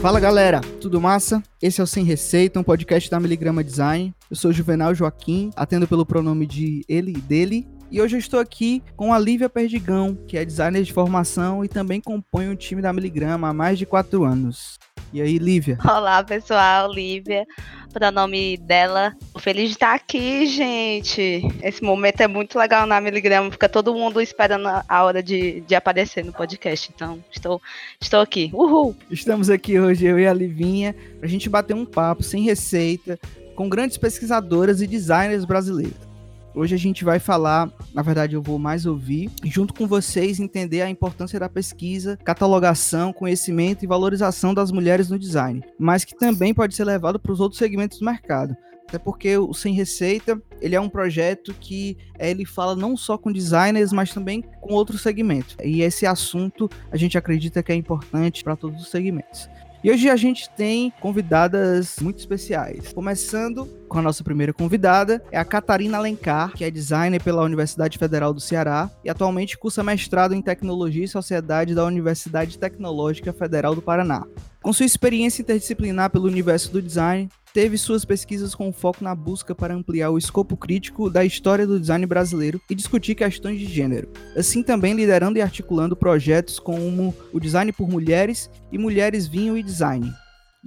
Fala galera, tudo massa? Esse é o Sem Receita, um podcast da Miligrama Design. Eu sou Juvenal Joaquim, atendo pelo pronome de ele e dele. E hoje eu estou aqui com a Lívia Perdigão, que é designer de formação e também compõe o time da Miligrama há mais de quatro anos. E aí, Lívia? Olá, pessoal, Lívia. Para nome dela, Tô feliz de estar aqui, gente. Esse momento é muito legal na Miligrama, fica todo mundo esperando a hora de, de aparecer no podcast. Então, estou, estou aqui. Uhul! Estamos aqui hoje, eu e a Livinha, para a gente bater um papo sem receita com grandes pesquisadoras e designers brasileiros. Hoje a gente vai falar, na verdade eu vou mais ouvir, junto com vocês entender a importância da pesquisa, catalogação, conhecimento e valorização das mulheres no design, mas que também pode ser levado para os outros segmentos do mercado. Até porque o Sem Receita, ele é um projeto que é, ele fala não só com designers, mas também com outros segmentos. E esse assunto a gente acredita que é importante para todos os segmentos. E hoje a gente tem convidadas muito especiais. Começando com a nossa primeira convidada, é a Catarina Alencar, que é designer pela Universidade Federal do Ceará e atualmente cursa mestrado em Tecnologia e Sociedade da Universidade Tecnológica Federal do Paraná. Com sua experiência interdisciplinar pelo universo do design, teve suas pesquisas com foco na busca para ampliar o escopo crítico da história do design brasileiro e discutir questões de gênero, assim também liderando e articulando projetos como o Design por Mulheres e Mulheres Vinho e Design.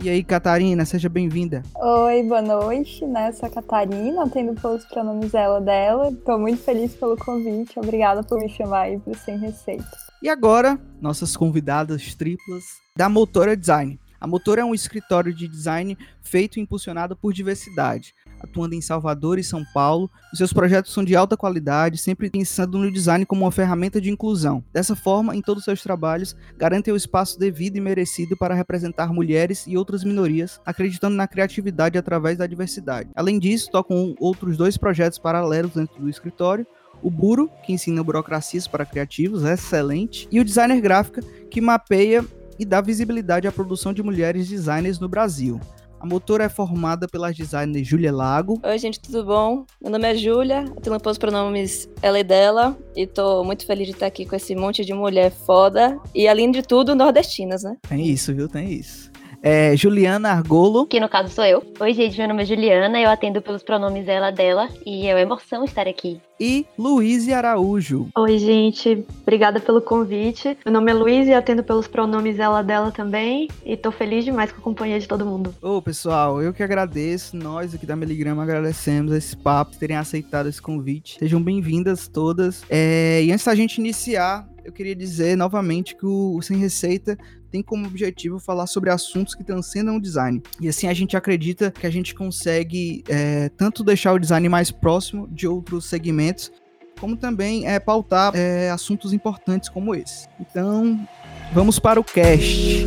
E aí, Catarina, seja bem-vinda. Oi, boa noite, né? Sou a Catarina, atendo pelos pronomes ela dela. Estou muito feliz pelo convite, obrigada por me chamar aí para Sem Receita. E agora, nossas convidadas triplas da Motora Design. A Motora é um escritório de design feito e impulsionado por diversidade, atuando em Salvador e São Paulo. Os seus projetos são de alta qualidade, sempre pensando no design como uma ferramenta de inclusão. Dessa forma, em todos os seus trabalhos, garantem o espaço devido e merecido para representar mulheres e outras minorias, acreditando na criatividade através da diversidade. Além disso, tocam outros dois projetos paralelos dentro do escritório, o Buro, que ensina burocracias para criativos, é excelente, e o designer gráfica, que mapeia e dá visibilidade à produção de mulheres designers no Brasil. A motora é formada pelas designers Júlia Lago. Oi, gente, tudo bom? Meu nome é Júlia, eu tenho os pronomes ela e dela, e tô muito feliz de estar aqui com esse monte de mulher foda e, além de tudo, nordestinas, né? Tem isso, viu? Tem isso é Juliana Argolo. Que no caso sou eu. Oi, gente, meu nome é Juliana, eu atendo pelos pronomes ela, dela, e é uma emoção estar aqui. E Luiz Araújo. Oi, gente, obrigada pelo convite. Meu nome é Luiz e atendo pelos pronomes ela, dela também, e tô feliz demais com a companhia de todo mundo. Ô, pessoal, eu que agradeço, nós aqui da Miligrama agradecemos esse papo, terem aceitado esse convite. Sejam bem-vindas todas. É, e antes da gente iniciar, eu queria dizer novamente que o Sem Receita tem como objetivo falar sobre assuntos que transcendam o design. E assim a gente acredita que a gente consegue é, tanto deixar o design mais próximo de outros segmentos, como também é, pautar é, assuntos importantes como esse. Então, vamos para o cast.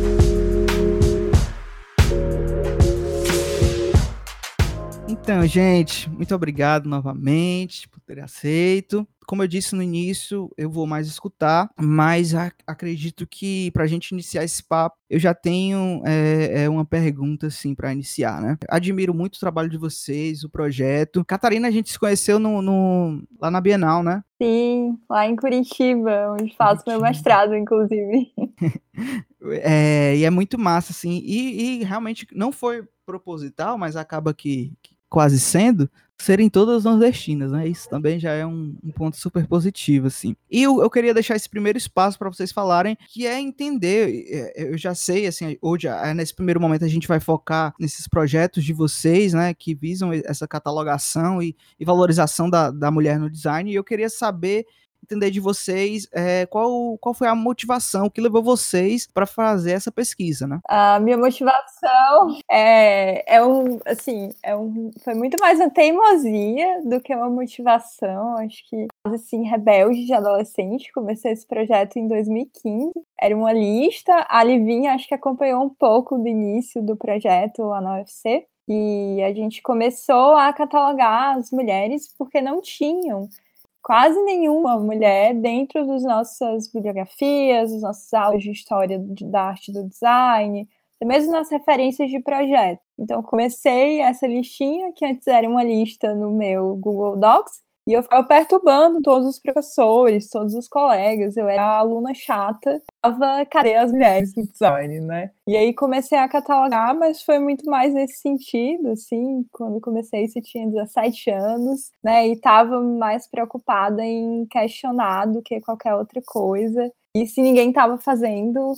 Então, gente, muito obrigado novamente ter aceito como eu disse no início, eu vou mais escutar, mas acredito que para a gente iniciar esse papo, eu já tenho é, é uma pergunta assim para iniciar, né? Admiro muito o trabalho de vocês, o projeto. Catarina, a gente se conheceu no, no lá na Bienal, né? Sim, lá em Curitiba, onde faço Curitiba. meu mestrado, inclusive. é, e é muito massa, assim, e, e realmente não foi proposital, mas acaba que, que quase sendo, serem todas nordestinas, né? Isso também já é um, um ponto super positivo, assim. E eu, eu queria deixar esse primeiro espaço para vocês falarem, que é entender, é, eu já sei, assim, hoje, é, nesse primeiro momento a gente vai focar nesses projetos de vocês, né, que visam essa catalogação e, e valorização da, da mulher no design, e eu queria saber entender de vocês é, qual, qual foi a motivação que levou vocês para fazer essa pesquisa, né? A minha motivação é, é um, assim, é um, foi muito mais uma teimosia do que uma motivação, acho que, assim, rebelde de adolescente, comecei esse projeto em 2015, era uma lista, a Livinha acho que acompanhou um pouco do início do projeto lá na UFC, e a gente começou a catalogar as mulheres porque não tinham quase nenhuma mulher dentro das nossas bibliografias, dos nossos aulas de história da arte do design, mesmo nas referências de projeto. Então, comecei essa listinha, que antes era uma lista no meu Google Docs, E eu ficava perturbando todos os professores, todos os colegas. Eu era a aluna chata. Tava, cadê as mulheres no design, né? E aí comecei a catalogar, mas foi muito mais nesse sentido, assim. Quando comecei, isso tinha 17 anos, né? E tava mais preocupada em questionar do que qualquer outra coisa. E se ninguém estava fazendo,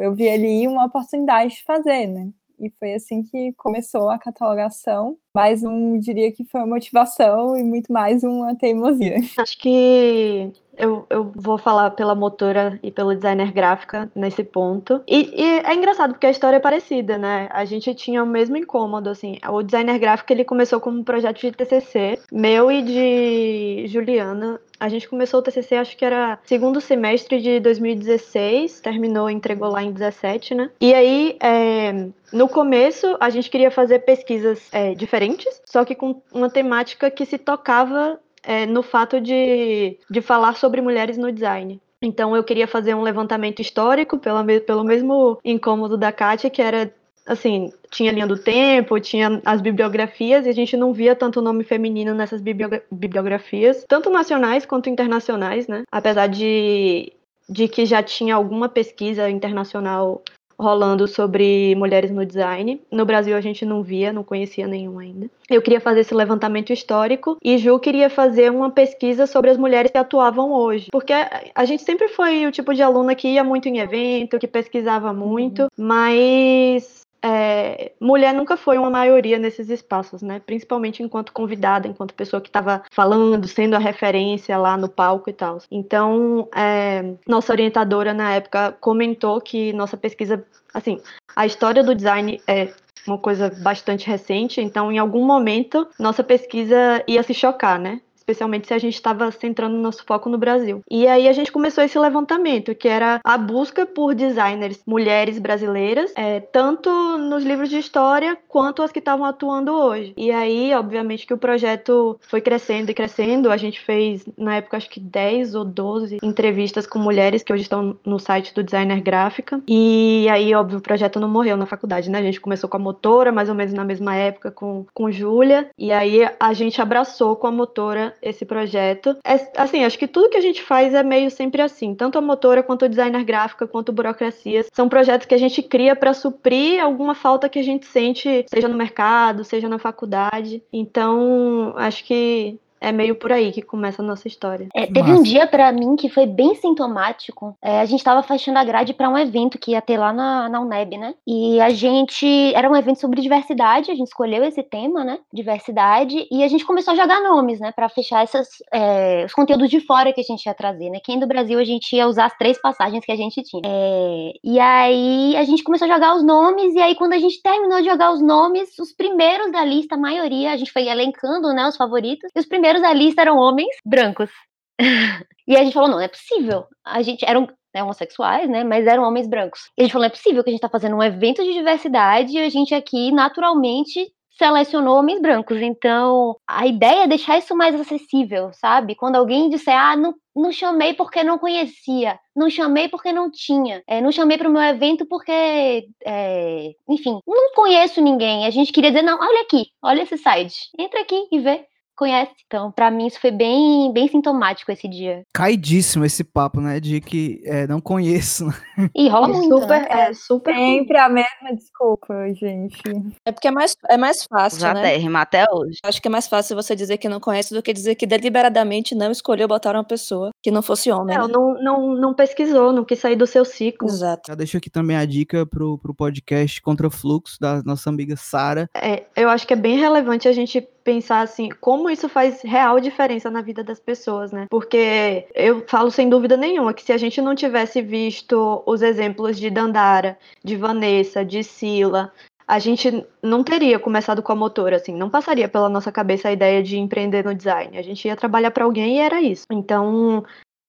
eu vi ali uma oportunidade de fazer, né? E foi assim que começou a catalogação, mas não diria que foi uma motivação e muito mais uma teimosia. Acho que eu, eu vou falar pela motora e pelo designer gráfica nesse ponto. E, e, é engraçado porque a história é parecida, né? A gente tinha o mesmo incômodo, assim. O designer gráfico ele começou como um projeto de TCC, meu e de Juliana. A gente começou o TCC, acho que era segundo semestre de 2016, terminou, entregou lá em 17, né? E aí, é, no começo, a gente queria fazer pesquisas é, diferentes, só que com uma temática que se tocava é, no fato de, de falar sobre mulheres no design. Então eu queria fazer um levantamento histórico pela, pelo mesmo incômodo da Kátia, que era assim, tinha linha do tempo, tinha as bibliografias, e a gente não via tanto nome feminino nessas bibliografias, tanto nacionais quanto internacionais, né? Apesar de, de que já tinha alguma pesquisa internacional rolando sobre mulheres no design. No Brasil a gente não via, não conhecia nenhum ainda. Eu queria fazer esse levantamento histórico e Ju queria fazer uma pesquisa sobre as mulheres que atuavam hoje, porque a gente sempre foi o tipo de aluna que ia muito em evento, que pesquisava muito, uhum. mas é, mulher nunca foi uma maioria nesses espaços, né? Principalmente enquanto convidada, enquanto pessoa que estava falando, sendo a referência lá no palco e tal. Então, é, nossa orientadora na época comentou que nossa pesquisa, assim, a história do design é uma coisa bastante recente, então em algum momento nossa pesquisa ia se chocar, né? Especialmente se a gente estava centrando nosso foco no Brasil. E aí a gente começou esse levantamento, que era a busca por designers mulheres brasileiras, é, tanto nos livros de história quanto as que estavam atuando hoje. E aí, obviamente, que o projeto foi crescendo e crescendo. A gente fez, na época, acho que 10 ou 12 entrevistas com mulheres que hoje estão no site do Designer Gráfica. E aí, óbvio, o projeto não morreu na faculdade, né? A gente começou com a motora, mais ou menos na mesma época, com, com Júlia. E aí a gente abraçou com a motora esse projeto. É, assim, acho que tudo que a gente faz é meio sempre assim. Tanto a motora, quanto o designer gráfica, quanto burocracias. São projetos que a gente cria para suprir alguma falta que a gente sente, seja no mercado, seja na faculdade. Então, acho que é meio por aí que começa a nossa história. É, teve Massa. um dia para mim que foi bem sintomático. É, a gente estava fechando a grade para um evento que ia ter lá na, na UNEB, né? E a gente. Era um evento sobre diversidade, a gente escolheu esse tema, né? Diversidade, e a gente começou a jogar nomes, né? Para fechar essas, é, os conteúdos de fora que a gente ia trazer, né? Quem do Brasil a gente ia usar as três passagens que a gente tinha. É, e aí a gente começou a jogar os nomes, e aí quando a gente terminou de jogar os nomes, os primeiros da lista, a maioria, a gente foi elencando, né? Os favoritos, e os primeiros primeiros da lista eram homens brancos. e a gente falou, não, não é possível. A gente eram né, homossexuais, né? Mas eram homens brancos. E a gente falou, não é possível que a gente tá fazendo um evento de diversidade e a gente aqui, naturalmente, selecionou homens brancos. Então, a ideia é deixar isso mais acessível, sabe? Quando alguém disser, ah, não, não chamei porque não conhecia, não chamei porque não tinha, é, não chamei para o meu evento porque, é, enfim, não conheço ninguém. A gente queria dizer, não, olha aqui, olha esse site, entra aqui e vê conhece. Então, para mim, isso foi bem, bem sintomático esse dia. Caidíssimo esse papo, né? De que é, não conheço. E rola muito. Super, né? É super. Sempre a mesma desculpa, gente. É porque é mais, é mais fácil. Já né? rima até hoje. Acho que é mais fácil você dizer que não conhece do que dizer que deliberadamente não escolheu botar uma pessoa que não fosse homem. É, né? não, não, não pesquisou, não quis sair do seu ciclo. Exato. Já deixo aqui também a dica pro, pro podcast Contra Fluxo, da nossa amiga Sara. É, eu acho que é bem relevante a gente pensar assim, como isso faz real diferença na vida das pessoas, né? Porque eu falo sem dúvida nenhuma que se a gente não tivesse visto os exemplos de Dandara, de Vanessa, de Sila, a gente não teria começado com a motora, assim, não passaria pela nossa cabeça a ideia de empreender no design. A gente ia trabalhar para alguém e era isso. Então,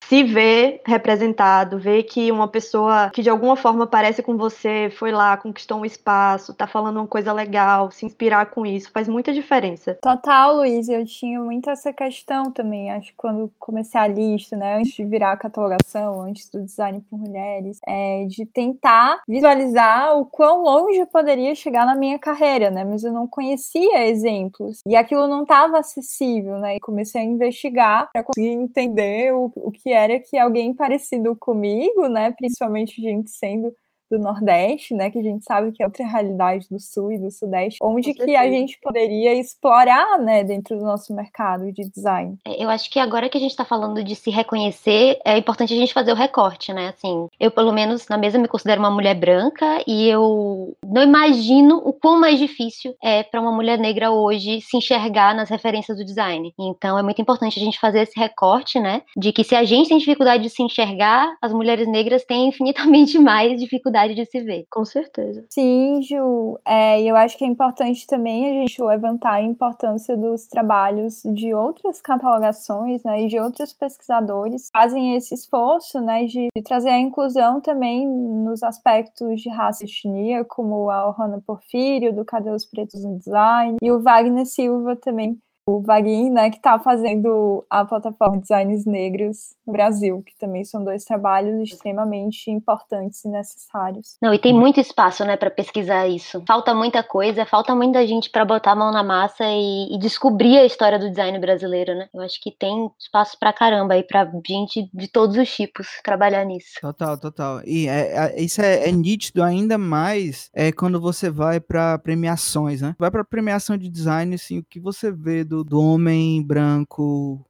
se ver representado, ver que uma pessoa que de alguma forma parece com você foi lá, conquistou um espaço, tá falando uma coisa legal, se inspirar com isso, faz muita diferença. Total, Luiz, eu tinha muito essa questão também, acho que quando comecei a lista, né, antes de virar a catalogação, antes do design por mulheres, é, de tentar visualizar o quão longe eu poderia chegar na minha carreira, né, mas eu não conhecia exemplos, e aquilo não estava acessível, né, e comecei a investigar para conseguir entender o, o que era que alguém parecido comigo, né, principalmente gente sendo do Nordeste, né, que a gente sabe que é outra realidade do Sul e do Sudeste, onde que a gente poderia explorar, né, dentro do nosso mercado de design. É, eu acho que agora que a gente está falando de se reconhecer, é importante a gente fazer o recorte, né, assim, eu pelo menos na mesa me considero uma mulher branca e eu não imagino o quão mais difícil é para uma mulher negra hoje se enxergar nas referências do design. Então é muito importante a gente fazer esse recorte, né, de que se a gente tem dificuldade de se enxergar, as mulheres negras têm infinitamente mais dificuldade de se ver. Com certeza. Sim, Ju. É, eu acho que é importante também a gente levantar a importância dos trabalhos de outras catalogações, né, e de outros pesquisadores fazem esse esforço, né, de, de trazer a inclusão também nos aspectos de raça e etnia, como a Ohana Porfírio, do Cadê os Pretos no Design, e o Wagner Silva também, o Vaguinho, né, que está fazendo a plataforma Designs Negros no Brasil, que também são dois trabalhos extremamente importantes e necessários. Não, e tem muito espaço, né, para pesquisar isso. Falta muita coisa, falta muita gente para botar a mão na massa e, e, descobrir a história do design brasileiro, né? Eu acho que tem espaço para caramba aí para gente de todos os tipos trabalhar nisso. Total, total. E é, é, isso é, é, nítido ainda mais é quando você vai para premiações, né? Vai para premiação de design, assim, o que você vê do do, do homem branco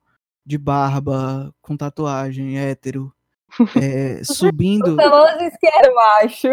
de barba, com tatuagem, hétero, é, subindo. O famoso isqueiro macho.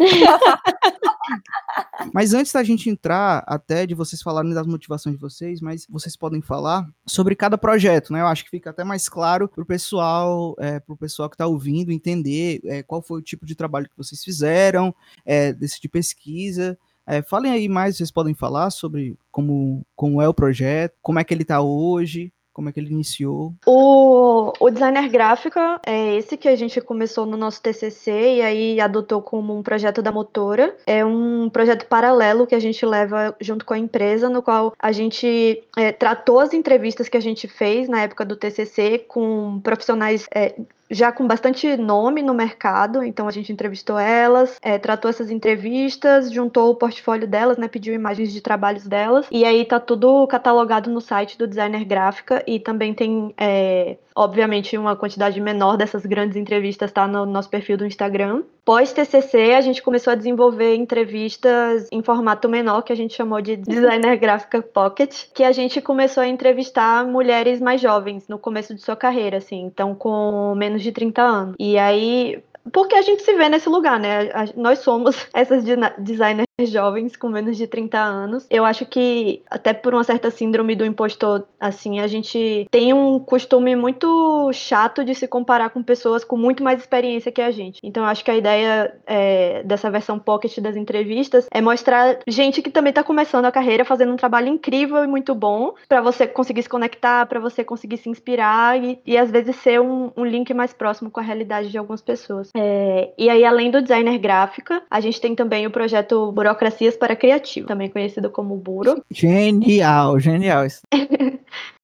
mas antes da gente entrar, até de vocês falarem das motivações de vocês, mas vocês podem falar sobre cada projeto, né? Eu acho que fica até mais claro pro pessoal, é, pro pessoal que está ouvindo entender é, qual foi o tipo de trabalho que vocês fizeram, é, desse de pesquisa. É, falem aí mais, vocês podem falar sobre como, como é o projeto, como é que ele está hoje, como é que ele iniciou? O, o designer gráfico é esse que a gente começou no nosso TCC e aí adotou como um projeto da motora. É um projeto paralelo que a gente leva junto com a empresa, no qual a gente é, tratou as entrevistas que a gente fez na época do TCC com profissionais é, já com bastante nome no mercado, então a gente entrevistou elas, é, tratou essas entrevistas, juntou o portfólio delas, né, pediu imagens de trabalhos delas, e aí tá tudo catalogado no site do Designer Gráfica e também tem, é, obviamente, uma quantidade menor dessas grandes entrevistas tá no nosso perfil do Instagram. Pós TCC, a gente começou a desenvolver entrevistas em formato menor, que a gente chamou de Designer Gráfica Pocket, que a gente começou a entrevistar mulheres mais jovens no começo de sua carreira, assim, então com menos de 30 anos. E aí, porque a gente se vê nesse lugar, né? Nós somos essas designers jovens com menos de 30 anos. Eu acho que, até por uma certa síndrome do impostor, assim, a gente tem um costume muito chato de se comparar com pessoas com muito mais experiência que a gente. Então, eu acho que a ideia é, dessa versão pocket das entrevistas é mostrar gente que também está começando a carreira, fazendo um trabalho incrível e muito bom, para você conseguir se conectar, para você conseguir se inspirar e, e às vezes ser um, um, link mais próximo com a realidade de algumas pessoas. É, e aí, além do designer gráfica, a gente tem também o projeto Buro Burocracias para Criativo, também conhecido como Buro. Genial, genial.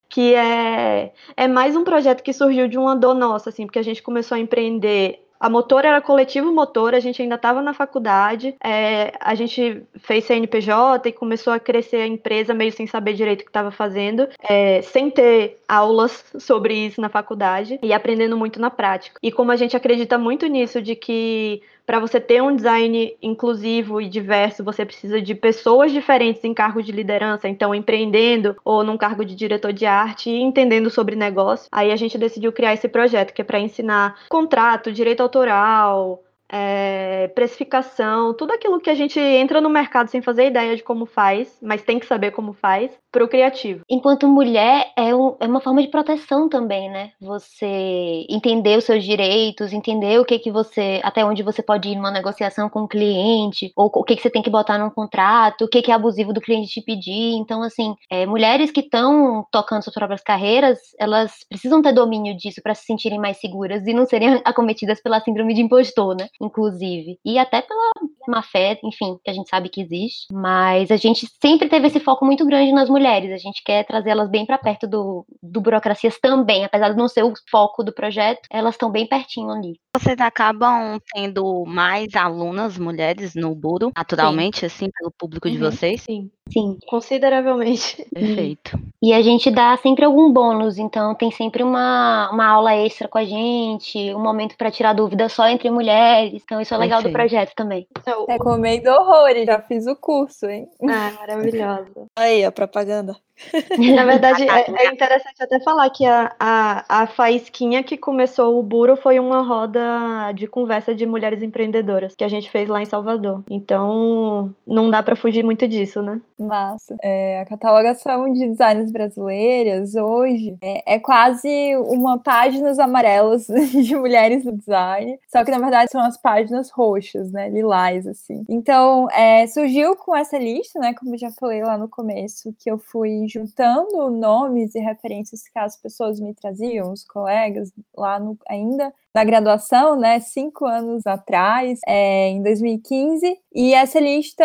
que é, é mais um projeto que surgiu de uma dor nossa, assim, porque a gente começou a empreender a motor era coletivo motor, a gente ainda estava na faculdade, é, a gente fez CNPJ e começou a crescer a empresa meio sem saber direito o que estava fazendo, é, sem ter aulas sobre isso na faculdade e aprendendo muito na prática. E como a gente acredita muito nisso, de que para você ter um design inclusivo e diverso, você precisa de pessoas diferentes em cargos de liderança, então empreendendo ou num cargo de diretor de arte e entendendo sobre negócio. Aí a gente decidiu criar esse projeto, que é para ensinar contrato, direito autoral, é, precificação, tudo aquilo que a gente entra no mercado sem fazer ideia de como faz, mas tem que saber como faz, para o criativo. Enquanto mulher, é, um, é, uma forma de proteção também, né? Você entender os seus direitos, entender o que que você, até onde você pode ir numa negociação com o cliente, ou o que que você tem que botar num contrato, o que que é abusivo do cliente te pedir. Então, assim, é, mulheres que estão tocando suas próprias carreiras, elas precisam ter domínio disso para se sentirem mais seguras e não serem acometidas pela síndrome de impostor, né? Inclusive. E até pela má fé, enfim, que a gente sabe que existe. Mas a gente sempre teve esse foco muito grande nas mulheres. A gente quer trazê-las bem para perto do, do Burocracias também, apesar de não ser o foco do projeto, elas estão bem pertinho ali. Vocês acabam tendo mais alunas mulheres no Buro, naturalmente, Sim. assim, pelo público uhum. de vocês? Sim. Sim. Consideravelmente. Perfeito. E a gente dá sempre algum bônus, então tem sempre uma, uma aula extra com a gente, um momento para tirar dúvida só entre mulheres. Então isso é legal Perfeito. do projeto também. Recomendo horrores, já fiz o curso, hein? Ah, maravilhosa. Aí, a propaganda. Na verdade, é, é, interessante até falar que a, a, a faísquinha que começou o Buro foi uma roda de conversa de mulheres empreendedoras que a gente fez lá em Salvador. Então, não dá para fugir muito disso, né? Massa. É, a catalogação de designs brasileiras hoje é, é, quase uma páginas amarelas de mulheres no design, só que na verdade são as páginas roxas, né? Lilás, assim. Então, é, surgiu com essa lista, né? Como eu já falei lá no começo, que eu fui juntando nomes e referências que as pessoas me traziam, os colegas lá no, ainda na graduação, né, cinco anos atrás, é, em 2015, e essa lista,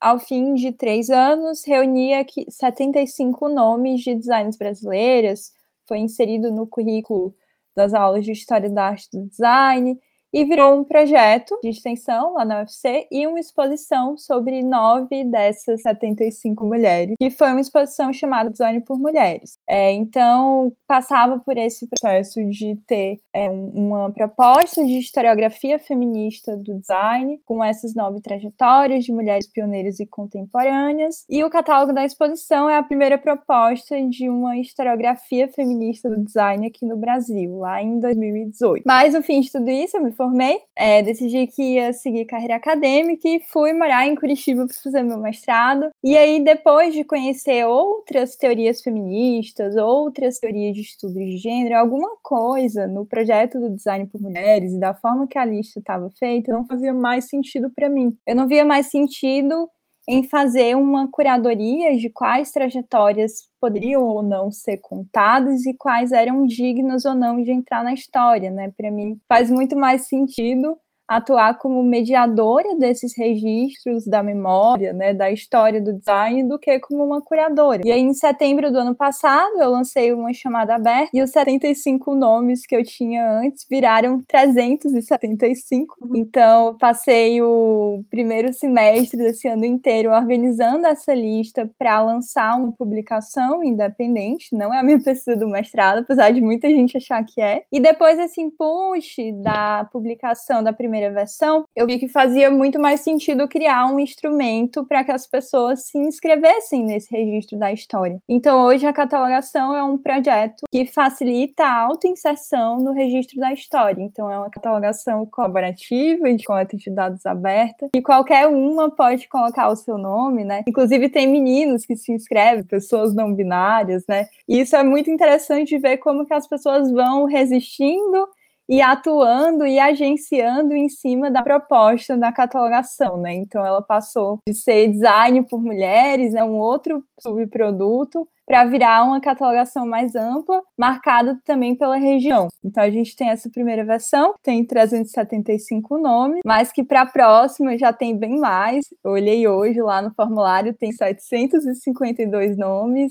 ao fim de três anos, reunia 75 nomes de designers brasileiras, foi inserido no currículo das aulas de História da Arte do Design, e virou um projeto de extensão lá na UFC e uma exposição sobre nove dessas 75 mulheres, que foi uma exposição chamada Design por Mulheres. É, então, passava por esse processo de ter é, uma proposta de historiografia feminista do design, com essas nove trajetórias de mulheres pioneiras e contemporâneas, e o catálogo da exposição é a primeira proposta de uma historiografia feminista do design aqui no Brasil, lá em 2018. Mas, no fim de tudo isso, eu me formei, é, decidi que ia seguir carreira acadêmica e fui morar em Curitiba para fazer meu mestrado. E aí, depois de conhecer outras teorias feministas, outras teorias de estudos de gênero, alguma coisa no projeto do design por mulheres e da forma que a lista estava feita não fazia mais sentido para mim. Eu não via mais sentido em fazer uma curadoria de quais trajetórias poderiam ou não ser contadas e quais eram dignas ou não de entrar na história, né? Para mim faz muito mais sentido atuar como mediadora desses registros da memória, né, da história do design, do que como uma curadora. E aí, em setembro do ano passado, eu lancei uma chamada aberta e os 75 nomes que eu tinha antes viraram 375. Uhum. Então, passei o primeiro semestre desse ano inteiro organizando essa lista para lançar uma publicação independente, não é a minha pesquisa do mestrado, apesar de muita gente achar que é. E depois esse impulso da publicação da primeira primeira versão, eu vi que fazia muito mais sentido criar um instrumento para que as pessoas se inscrevessem nesse registro da história. Então, hoje, a catalogação é um projeto que facilita a autoinserção no registro da história. Então, é uma catalogação colaborativa, de coleta de dados aberta, e qualquer uma pode colocar o seu nome, né? Inclusive, tem meninos que se inscrevem, pessoas não binárias, né? E isso é muito interessante ver como que as pessoas vão resistindo e atuando e agenciando em cima da proposta da catalogação, né? Então ela passou de ser design por mulheres, é né, um outro subproduto, para virar uma catalogação mais ampla, marcada também pela região. Então a gente tem essa primeira versão, tem 375 nomes, mas que para a próxima já tem bem mais. Eu olhei hoje lá no formulário, tem 752 nomes,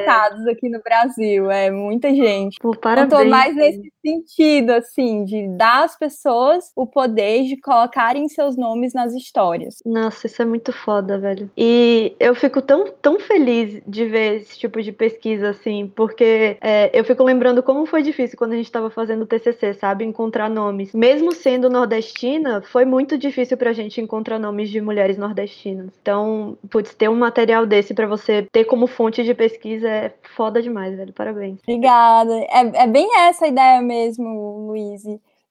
estados aqui no Brasil. É muita gente. Pô, parabéns. Eu tô mais nesse sentido, assim, de dar às pessoas o poder de colocarem seus nomes nas histórias. Nossa, isso é muito foda, velho. E eu fico tão, tão feliz de ver esse tipo de pesquisa, assim, porque é, eu fico lembrando como foi difícil quando a gente estava fazendo o TCC, sabe? Encontrar nomes. Mesmo sendo nordestina, foi muito difícil pra gente encontrar nomes de mulheres nordestinas. Então, putz, ter um material desse para você ter como fonte de pesquisa é foda demais, velho. Parabéns. Obrigada. É, é bem essa a ideia mesmo, Luiz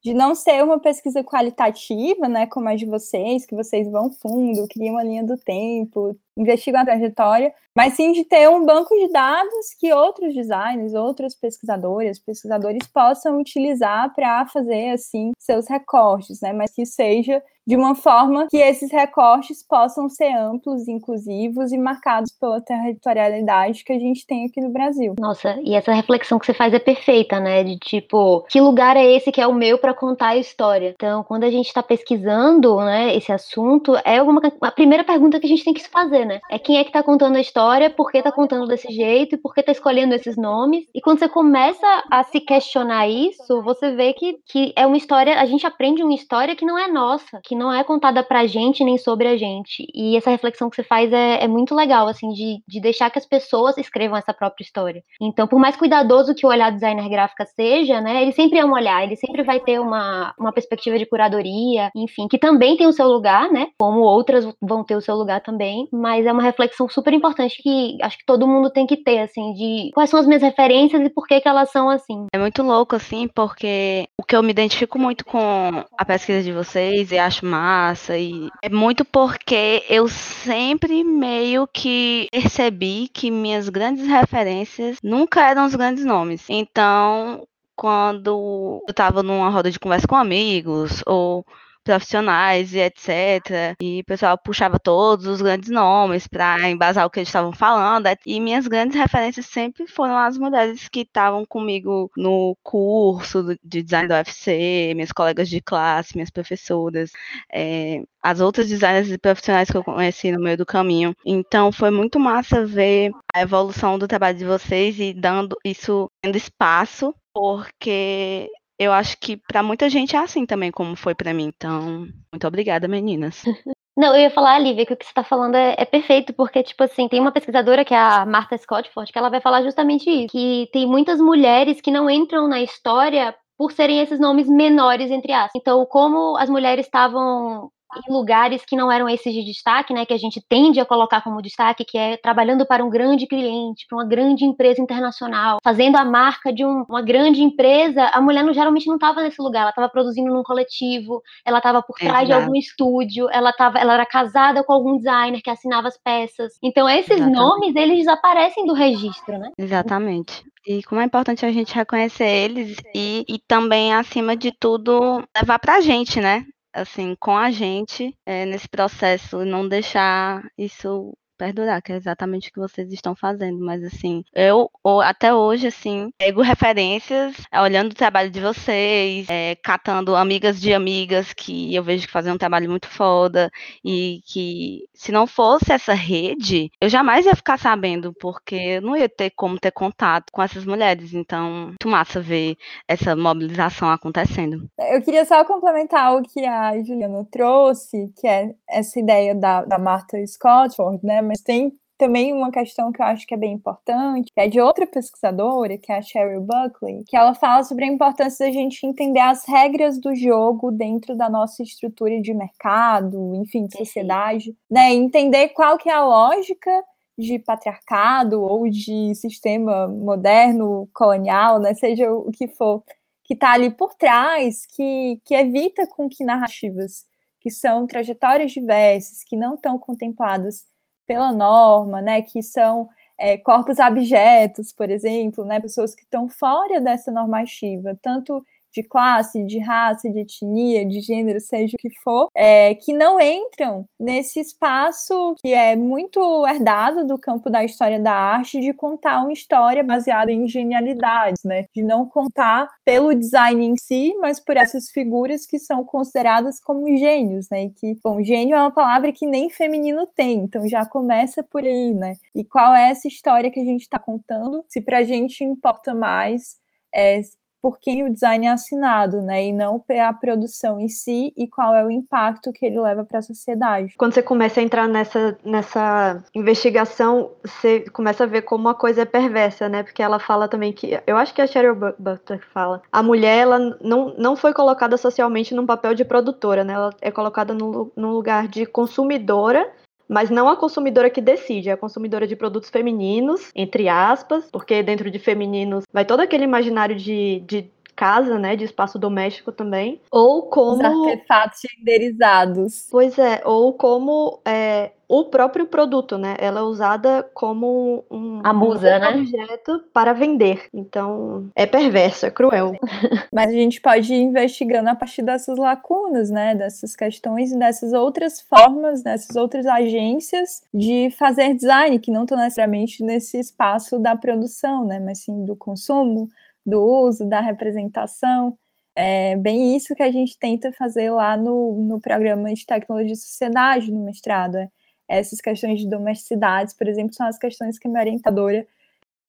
de não ser uma pesquisa qualitativa, né, como a de vocês, que vocês vão fundo, criam uma linha do tempo, investigam a trajetória, mas sim de ter um banco de dados que outros designers, outros pesquisadores, pesquisadores possam utilizar para fazer assim seus recortes, né, mas que seja de uma forma que esses recortes possam ser amplos, inclusivos e marcados pela territorialidade que a gente tem aqui no Brasil. Nossa, e essa reflexão que você faz é perfeita, né? De tipo, que lugar é esse que é o meu para contar a história? Então, quando a gente está pesquisando, né, esse assunto, é alguma a primeira pergunta que a gente tem que se fazer, né? É quem é que está contando a história, por que está contando desse jeito e por que está escolhendo esses nomes? E quando você começa a se questionar isso, você vê que, que é uma história, a gente aprende uma história que não é nossa, que não é contada pra gente nem sobre a gente. E essa reflexão que você faz é, é muito legal, assim, de, de deixar que as pessoas escrevam essa própria história. Então, por mais cuidadoso que o olhar designer gráfica seja, né, ele sempre é um olhar, ele sempre vai ter uma, uma perspectiva de curadoria, enfim, que também tem o seu lugar, né, como outras vão ter o seu lugar também, mas é uma reflexão super importante que acho que todo mundo tem que ter, assim, de quais são as minhas referências e por que que elas são assim. É muito louco, assim, porque o que eu me identifico muito com a pesquisa de vocês e acho massa. E é muito porque eu sempre meio que percebi que minhas grandes referências nunca eram os grandes nomes. Então, quando eu tava numa roda de conversa com amigos, ou profissionais e etc. E o pessoal puxava todos os grandes nomes para embasar o que eles estavam falando. E minhas grandes referências sempre foram as mulheres que estavam comigo no curso de design do UFC, minhas colegas de classe, minhas professoras, é, as outras designers e profissionais que eu conheci no meio do caminho. Então foi muito massa ver a evolução do trabalho de vocês e dando isso dando espaço porque eu acho que para muita gente é assim também, como foi para mim. Então, muito obrigada, meninas. Não, eu ia falar, Lívia, que o que você está falando é, é, perfeito, porque, tipo assim, tem uma pesquisadora que é a Martha Scottford, que ela vai falar justamente isso, que tem muitas mulheres que não entram na história por serem esses nomes menores, entre aspas. Então, como as mulheres estavam em lugares que não eram esses de destaque, né, que a gente tende a colocar como destaque, que é trabalhando para um grande cliente, para uma grande empresa internacional, fazendo a marca de um, uma grande empresa, a mulher não, geralmente não estava nesse lugar, ela estava produzindo num coletivo, ela estava por trás Exato. de algum estúdio, ela tava, ela era casada com algum designer que assinava as peças. Então esses Exatamente. nomes, eles desaparecem do registro, né? Exatamente. E como é importante a gente reconhecer eles e, e também, acima de tudo, levar pra gente, né? Assim, com a gente é, nesse processo, não deixar isso perdurar, que é exatamente o que vocês estão fazendo. Mas assim, eu até hoje, assim, pego referências, é, olhando o trabalho de vocês, é, catando amigas de amigas que eu vejo que fazem um trabalho muito foda e que se não fosse essa rede, eu jamais ia ficar sabendo, porque eu não ia ter como ter contato com essas mulheres. Então, muito massa ver essa mobilização acontecendo. Eu queria só complementar o que a Juliana trouxe, que é essa ideia da, da Martha Scottford, né? Mas tem também uma questão que eu acho que é bem importante, que é de outra pesquisadora, que é a Cheryl Buckley, que ela fala sobre a importância da gente entender as regras do jogo dentro da nossa estrutura de mercado, enfim, de sociedade, né? Entender qual que é a lógica de patriarcado ou de sistema moderno, colonial, né? Seja o que for, que está ali por trás, que, que evita com que narrativas que são trajetórias diversas, que não estão contempladas pela norma, né, que são é, corpos abjetos, por exemplo, né, pessoas que estão fora dessa normativa, tanto de classe, de raça, de etnia, de gênero, seja o que for, é, que não entram nesse espaço que é muito herdado do campo da história da arte de contar uma história baseada em genialidades, né? De não contar pelo design em si, mas por essas figuras que são consideradas como gênios, né? E que, bom, gênio é uma palavra que nem feminino tem, então já começa por aí, né? E qual é essa história que a gente está contando? Se para a gente importa mais é, por quem o design é assinado, né? E não a produção em si e qual é o impacto que ele leva para a sociedade. Quando você começa a entrar nessa, nessa investigação, você começa a ver como a coisa é perversa, né? Porque ela fala também que. Eu acho que é a Cheryl Butler fala. A mulher, ela não, não foi colocada socialmente num papel de produtora, né? Ela é colocada num, num lugar de consumidora mas não a consumidora que decide, é a consumidora de produtos femininos, entre aspas, porque dentro de femininos vai todo aquele imaginário de, de casa, né, de espaço doméstico também, ou como Os artefatos renderizados. Pois é, ou como é, o próprio produto, né? Ela é usada como um, A musa, um né? objeto para vender. Então, é perverso, é cruel. Mas a gente pode ir investigando a partir dessas lacunas, né? Dessas questões e dessas outras formas, dessas outras agências de fazer design, que não estão necessariamente nesse espaço da produção, né? Mas sim do consumo, do uso, da representação. É bem isso que a gente tenta fazer lá no, no programa de tecnologia e sociedade no mestrado. é essas questões de domesticidades, por exemplo, são as questões que a minha orientadora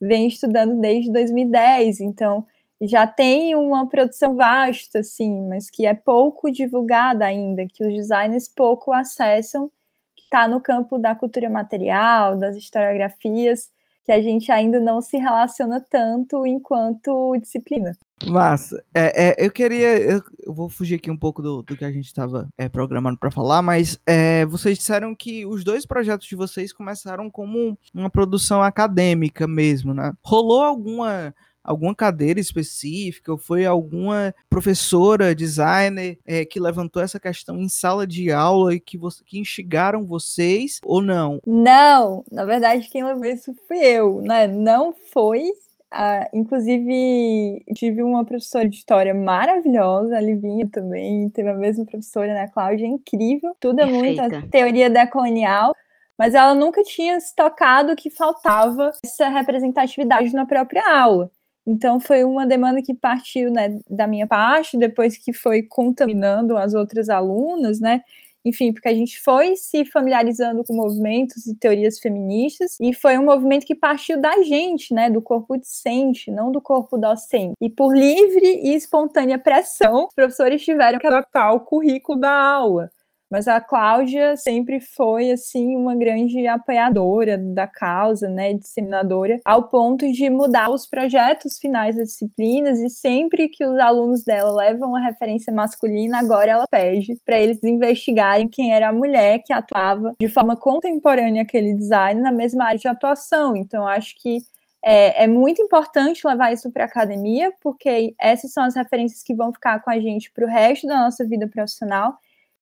vem estudando desde 2010. Então, já tem uma produção vasta, assim, mas que é pouco divulgada ainda, que os designers pouco acessam, que está no campo da cultura material, das historiografias, que a gente ainda não se relaciona tanto enquanto disciplina. Massa. É, é, eu queria. Eu, eu vou fugir aqui um pouco do, do que a gente estava é, programando para falar, mas é, vocês disseram que os dois projetos de vocês começaram como uma produção acadêmica mesmo, né? Rolou alguma alguma cadeira específica ou foi alguma professora, designer é, que levantou essa questão em sala de aula e que, você, que instigaram vocês ou não? Não, na verdade quem levou isso fui eu, né? Não foi. Ah, inclusive, tive uma professora de história maravilhosa, a Livinha também, teve a mesma professora, né, Cláudia, incrível, tudo é muito a teoria decolonial, mas ela nunca tinha se tocado que faltava essa representatividade na própria aula. Então foi uma demanda que partiu né, da minha parte, depois que foi contaminando as outras alunas, né? Enfim, porque a gente foi se familiarizando com movimentos e teorias feministas, e foi um movimento que partiu da gente, né? Do corpo discente, não do corpo docente. E por livre e espontânea pressão, os professores tiveram que adaptar o currículo da aula. Mas a Cláudia sempre foi assim uma grande apoiadora da causa, né, disseminadora, ao ponto de mudar os projetos finais das disciplinas e sempre que os alunos dela levam uma referência masculina, agora ela pede para eles investigarem quem era a mulher que atuava de forma contemporânea aquele design na mesma área de atuação. Então acho que é, é, muito importante levar isso para a academia, porque essas são as referências que vão ficar com a gente para o resto da nossa vida profissional.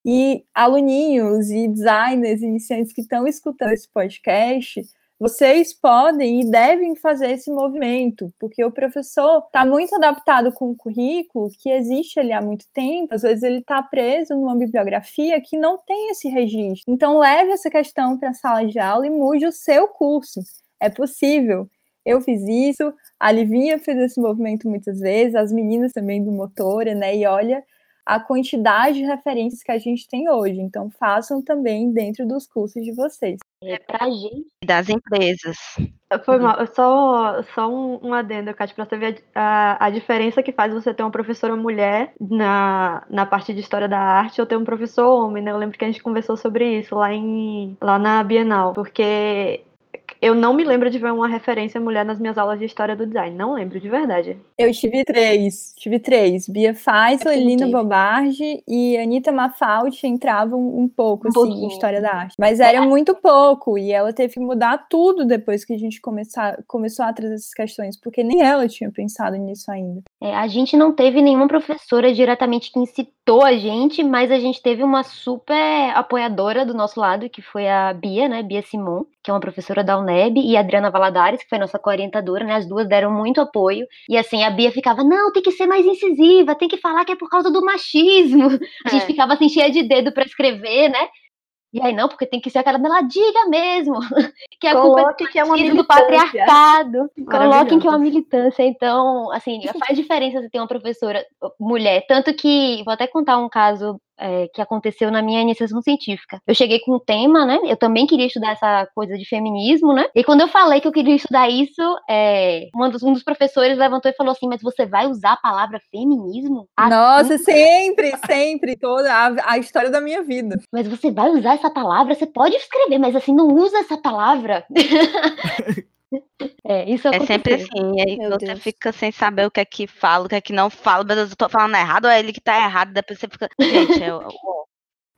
E aluninhos e designers iniciantes que estão escutando esse podcast, vocês podem e devem fazer esse movimento, porque o professor está muito adaptado com o currículo que existe ali há muito tempo, às vezes ele está preso numa bibliografia que não tem esse registro. Então, leve essa questão para a sala de aula e mude o seu curso. É possível. Eu fiz isso, a Livinha fez esse movimento muitas vezes, as meninas também do Motora, né? E olha a quantidade de referências que a gente tem hoje. Então, façam também dentro dos cursos de vocês. É, pra gente. Das empresas. Foi mal, só, só um, um adendo, Kátia, pra você ver a, a diferença que faz você ter uma professora mulher na, na parte de história da arte ou ter um professor homem, né? Eu lembro que a gente conversou sobre isso lá, em, lá na Bienal, porque eu não me lembro de ver uma referência mulher nas minhas aulas de história do design. Não lembro, de verdade. Eu tive três. Tive três. Bia Faisal, Lina. Bobardi e Anitta Mafaldi entravam um pouco, Um assim, em pouquinho. história da arte. Mas era muito pouco. E ela teve que mudar tudo depois que a gente começar, começou a trazer essas questões, porque nem ela tinha pensado nisso ainda. É, a gente não teve nenhuma professora diretamente que incitou a gente, mas a gente teve uma super apoiadora do nosso lado, que foi a Bia, né? Bia Simon, que é uma professora da UNEB, e a Adriana Valadares, que foi nossa co-orientadora, né? As duas deram muito apoio. E assim, a Bia ficava, não, tem que ser mais incisiva, tem que falar que é por causa do machismo. A gente É. ficava assim, cheia de dedo pra escrever, né? E aí, não, porque tem que ser aquela dela, diga mesmo, que a culpa é Coloque que é do patriarcado. Coloquem que é uma militância. Então, assim, faz diferença você ter uma professora mulher. Tanto que, vou até contar um caso é, que aconteceu na minha iniciação científica. Eu cheguei com um tema, né? Eu também queria estudar essa coisa de feminismo, né? E quando eu falei que eu queria estudar isso, é, um, dos, um dos professores levantou e falou assim: Mas você vai usar a palavra feminismo? Ah, Nossa, sempre, sempre. Toda a, a história da minha vida. Mas você vai usar essa palavra? Você pode escrever, mas assim, não usa essa palavra. é, isso É sempre assim, aí Meu você Deus. fica sem saber o que é que fala, o que é que não fala, meu Deus, eu tô falando errado ou é ele que tá errado, depois você fica. Gente, é, o-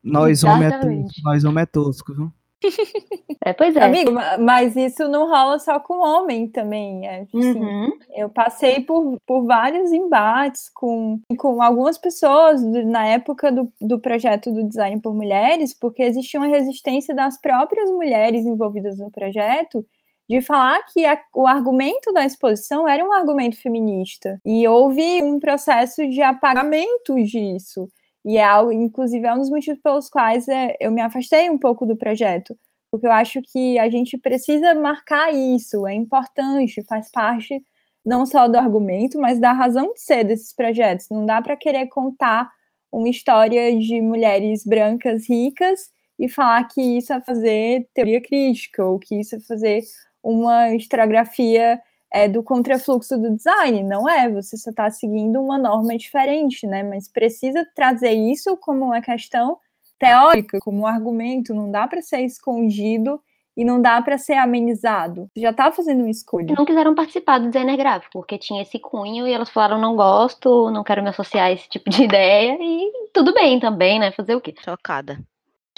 Nós homens é tosco, nós homens é tosco, viu? É, pois é. Amigo, ma- mas isso não rola só com homem também. É, assim, Uhum. Eu passei por, por vários embates com, com algumas pessoas do- na época do, do projeto do Design por Mulheres, porque existia uma resistência das próprias mulheres envolvidas no projeto de falar que a- o argumento da exposição era um argumento feminista. E houve um processo de apagamento disso. E é algo, inclusive, é um dos motivos pelos quais é, eu me afastei um pouco do projeto. Porque eu acho que a gente precisa marcar isso, é importante, faz parte não só do argumento, mas da razão de ser desses projetos. Não dá para querer contar uma história de mulheres brancas ricas e falar que isso é fazer teoria crítica ou que isso é fazer uma historiografia é, do contrafluxo do design. Não é, você só está seguindo uma norma diferente, né? Mas precisa trazer isso como uma questão teórica, como um argumento, não dá para ser escondido e não dá para ser amenizado. Você já está fazendo uma escolha. não quiseram participar do designer gráfico, porque tinha esse cunho e elas falaram não gosto, não quero me associar a esse tipo de ideia e tudo bem também, né? Fazer o quê? Chocada.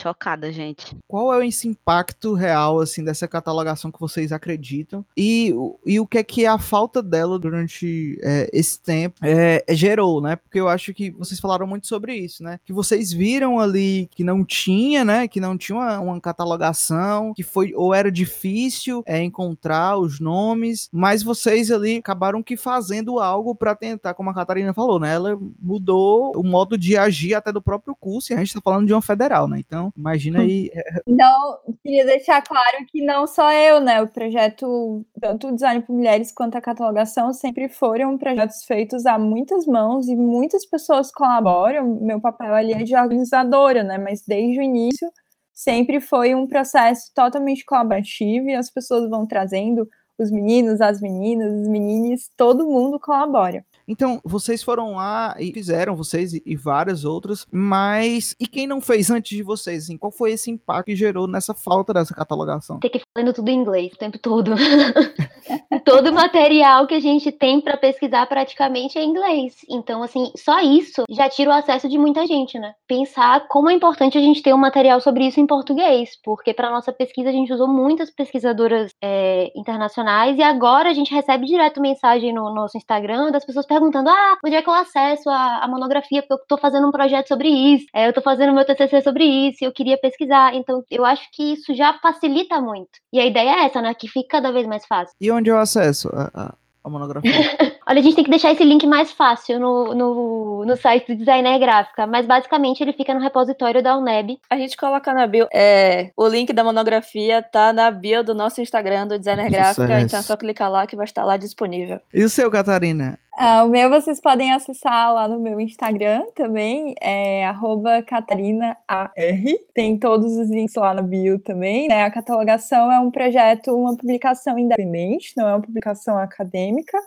Chocada, gente. Qual é esse impacto real, assim, dessa catalogação que vocês acreditam? E, o- e o que é que a falta dela durante é, esse tempo é, gerou, né? Porque eu acho que vocês falaram muito sobre isso, né? Que vocês viram ali que não tinha, né? Que não tinha uma, uma catalogação, que foi ou era difícil é, encontrar os nomes, mas vocês ali acabaram que fazendo algo para tentar, como a Catarina falou, né? Ela mudou o modo de agir até do próprio curso, e a gente tá falando de uma federal, né? Então, imagina aí Então, queria deixar claro que não só eu, né? O projeto, tanto o Design por Mulheres quanto a catalogação, sempre foram projetos feitos a muitas mãos e muitas pessoas colaboram. Meu papel ali é de organizadora, né? Mas desde o início sempre foi um processo totalmente colaborativo e as pessoas vão trazendo os meninos, as meninas, os meninos, todo mundo colabora. Então, vocês foram lá e fizeram, vocês e, várias outras, mas e quem não fez antes de vocês? Assim, qual foi esse impacto que gerou nessa falta dessa catalogação? Ter que falando tudo em inglês o tempo todo. Todo material que a gente tem para pesquisar praticamente é em inglês. Então, assim, só isso já tira o acesso de muita gente, né? Pensar como é importante a gente ter um material sobre isso em português, porque para nossa pesquisa a gente usou muitas pesquisadoras é, internacionais e agora a gente recebe direto mensagem no nosso Instagram das pessoas perguntando: ah, onde é que eu acesso a, a monografia? Porque eu tô fazendo um projeto sobre isso, é, eu tô fazendo meu TCC sobre isso, e eu queria pesquisar. Então, eu acho que isso já facilita muito. E a ideia é essa, né? Que fique cada vez mais fácil. E onde eu acesso a, a, a monografia? Olha, a gente tem que deixar esse link mais fácil no, no, no site do Designer Gráfica, mas basicamente ele fica no repositório da UNEB. A gente coloca na bio. É, o link da monografia tá na bio do nosso Instagram do Designer Gráfica, Sucesso. então é só clicar lá que vai estar lá disponível. e o seu, Catarina? Ah, o meu vocês podem acessar lá no meu Instagram também, é arroba catarinar. Tem todos os links lá na bio também. Né? A catalogação é um projeto, uma publicação independente, não é uma publicação acadêmica,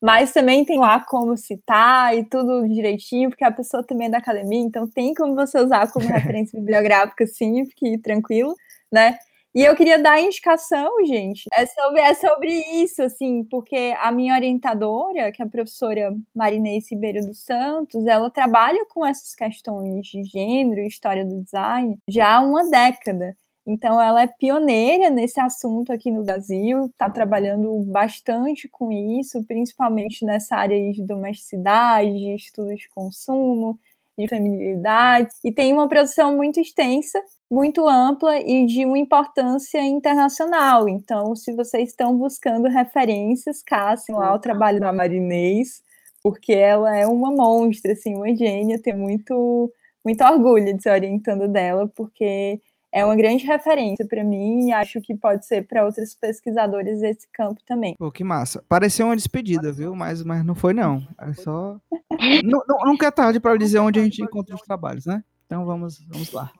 mas também tem lá como citar e tudo direitinho, porque a pessoa também é da academia, então tem como você usar como referência bibliográfica, sim, fique tranquilo, né? E eu queria dar indicação, gente, é sobre, é sobre isso, assim, porque a minha orientadora, que é a professora Marinês Ribeiro dos Santos, ela trabalha com essas questões de gênero e história do design já há uma década. Então, ela é pioneira nesse assunto aqui no Brasil, está trabalhando bastante com isso, principalmente nessa área de domesticidade, de estudos de consumo, de feminilidade, e tem uma produção muito extensa, muito ampla e de uma importância internacional. Então, se vocês estão buscando referências, caçem lá o trabalho da Marinês, porque ela é uma monstra, assim, uma gênia, tenho muito, muito orgulho de ser orientando dela, porque é uma grande referência para mim e acho que pode ser para outros pesquisadores desse campo também. Pô, que massa. Pareceu uma despedida, viu? Mas, mas não foi, não. É só. Nu- nu- nunca é tarde para dizer onde a gente encontra os trabalhos, né? Então vamos, vamos lá.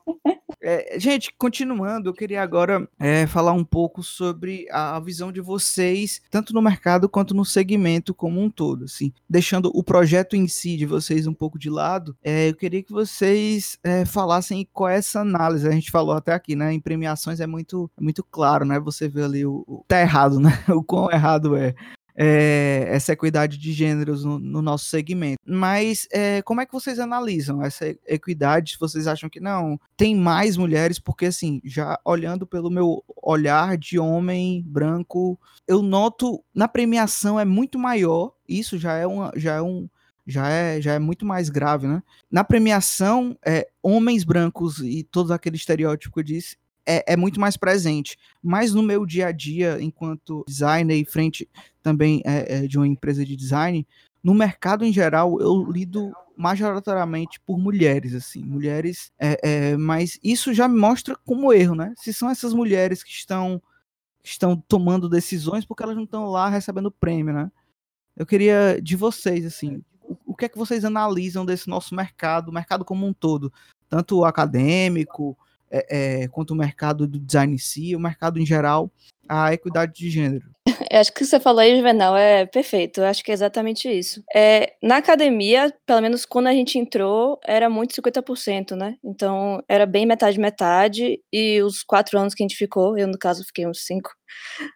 É, gente, continuando, eu queria agora é, falar um pouco sobre a, visão de vocês, tanto no mercado quanto no segmento como um todo. Assim, deixando o projeto em si de vocês um pouco de lado, é, eu queria que vocês é, falassem qual é essa análise. A gente falou até aqui, né? Em premiações é muito, é muito claro, né? Você vê ali o, o tá errado, né? O quão errado é. É, essa equidade de gêneros no, no nosso segmento. Mas é, como é que vocês analisam essa equidade? Vocês acham que não tem mais mulheres? Porque assim, já olhando pelo meu olhar de homem branco, eu noto na premiação é muito maior. Isso já é, já é um já é, já é muito mais grave, né? Na premiação, é, homens brancos e todo aquele estereótipo que eu disse, é, é, muito mais presente. Mas no meu dia a dia, enquanto designer e frente também é, é, de uma empresa de design, no mercado em geral, eu lido majoritariamente por mulheres, assim, mulheres, é, é, mas isso já me mostra como erro, né? Se são essas mulheres que estão, estão tomando decisões porque elas não estão lá recebendo prêmio, né? Eu queria de vocês, assim, o, que é que vocês analisam desse nosso mercado, mercado como um todo, tanto acadêmico, é, é, quanto o mercado do design em si, o mercado em geral, a equidade de gênero. Eu acho que você falou aí, Juvenal, é perfeito. Eu acho que é exatamente isso. É, na academia, pelo menos quando a gente entrou, era muito 50%, né? Então, era bem metade-metade. E os quatro anos que a gente ficou, eu, no caso, fiquei uns cinco,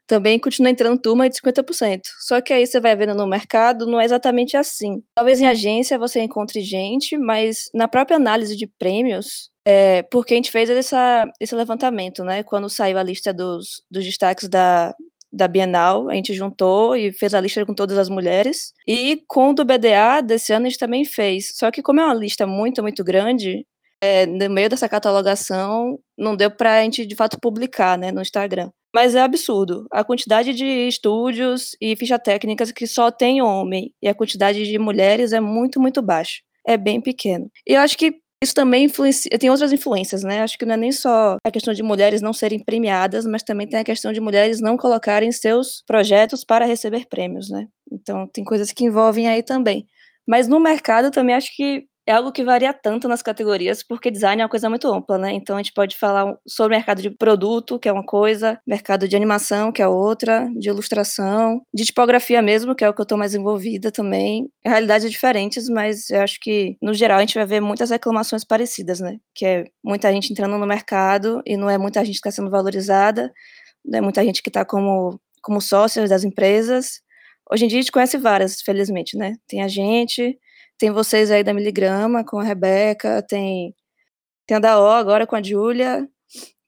também continua entrando turma de 50%. Só que aí você vai vendo no mercado, não é exatamente assim. Talvez em agência você encontre gente, mas na própria análise de prêmios, é, porque a gente fez essa, esse levantamento, né? Quando saiu a lista dos, dos destaques da, da Bienal, a gente juntou e fez a lista com todas as mulheres. E com o do BDA, desse ano, a gente também fez. Só que como é uma lista muito, muito grande, é, no meio dessa catalogação, não deu para a gente, de fato, publicar né, no Instagram. Mas é absurdo. A quantidade de estúdios e fichas técnicas que só tem homem e a quantidade de mulheres é muito, muito baixa. É bem pequeno. E eu acho que isso também influencia, tem outras influências, né? Acho que não é nem só a questão de mulheres não serem premiadas, mas também tem a questão de mulheres não colocarem seus projetos para receber prêmios, né? Então tem coisas que envolvem aí também. Mas no mercado também acho que é algo que varia tanto nas categorias, porque design é uma coisa muito ampla, né? Então a gente pode falar sobre mercado de produto, que é uma coisa, mercado de animação, que é outra, de ilustração, de tipografia mesmo, que é o que eu estou mais envolvida também. Realidades diferentes, mas eu acho que, no geral, a gente vai ver muitas reclamações parecidas, né? Que é muita gente entrando no mercado e não é muita gente que está sendo valorizada, não é muita gente que está como, como sócios das empresas. Hoje em dia a gente conhece várias, felizmente, né? Tem a gente, tem vocês aí da Miligrama, com a Rebeca, tem, tem a da O agora com a Júlia,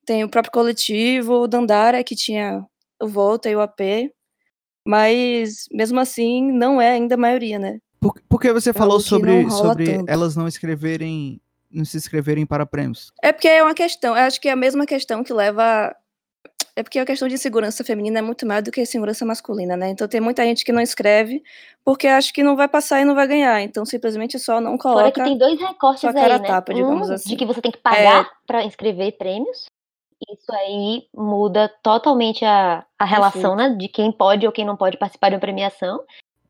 tem o próprio coletivo, o Dandara, que tinha o Volta e o AP, mas mesmo assim não é ainda a maioria, né? Por, por que você é falou sobre, sobre elas não escreverem, não se inscreverem para prêmios? É porque é uma questão, eu acho que é a mesma questão que leva é porque a questão de segurança feminina é muito mais do que segurança masculina, né? Então tem muita gente que não escreve porque acha que não vai passar e não vai ganhar. Então simplesmente só não coloca. Fora que tem dois recortes aí, né? Tapa, um assim. de que você tem que pagar é... para inscrever prêmios. Isso aí muda totalmente a, a relação, né? De quem pode ou quem não pode participar de uma premiação.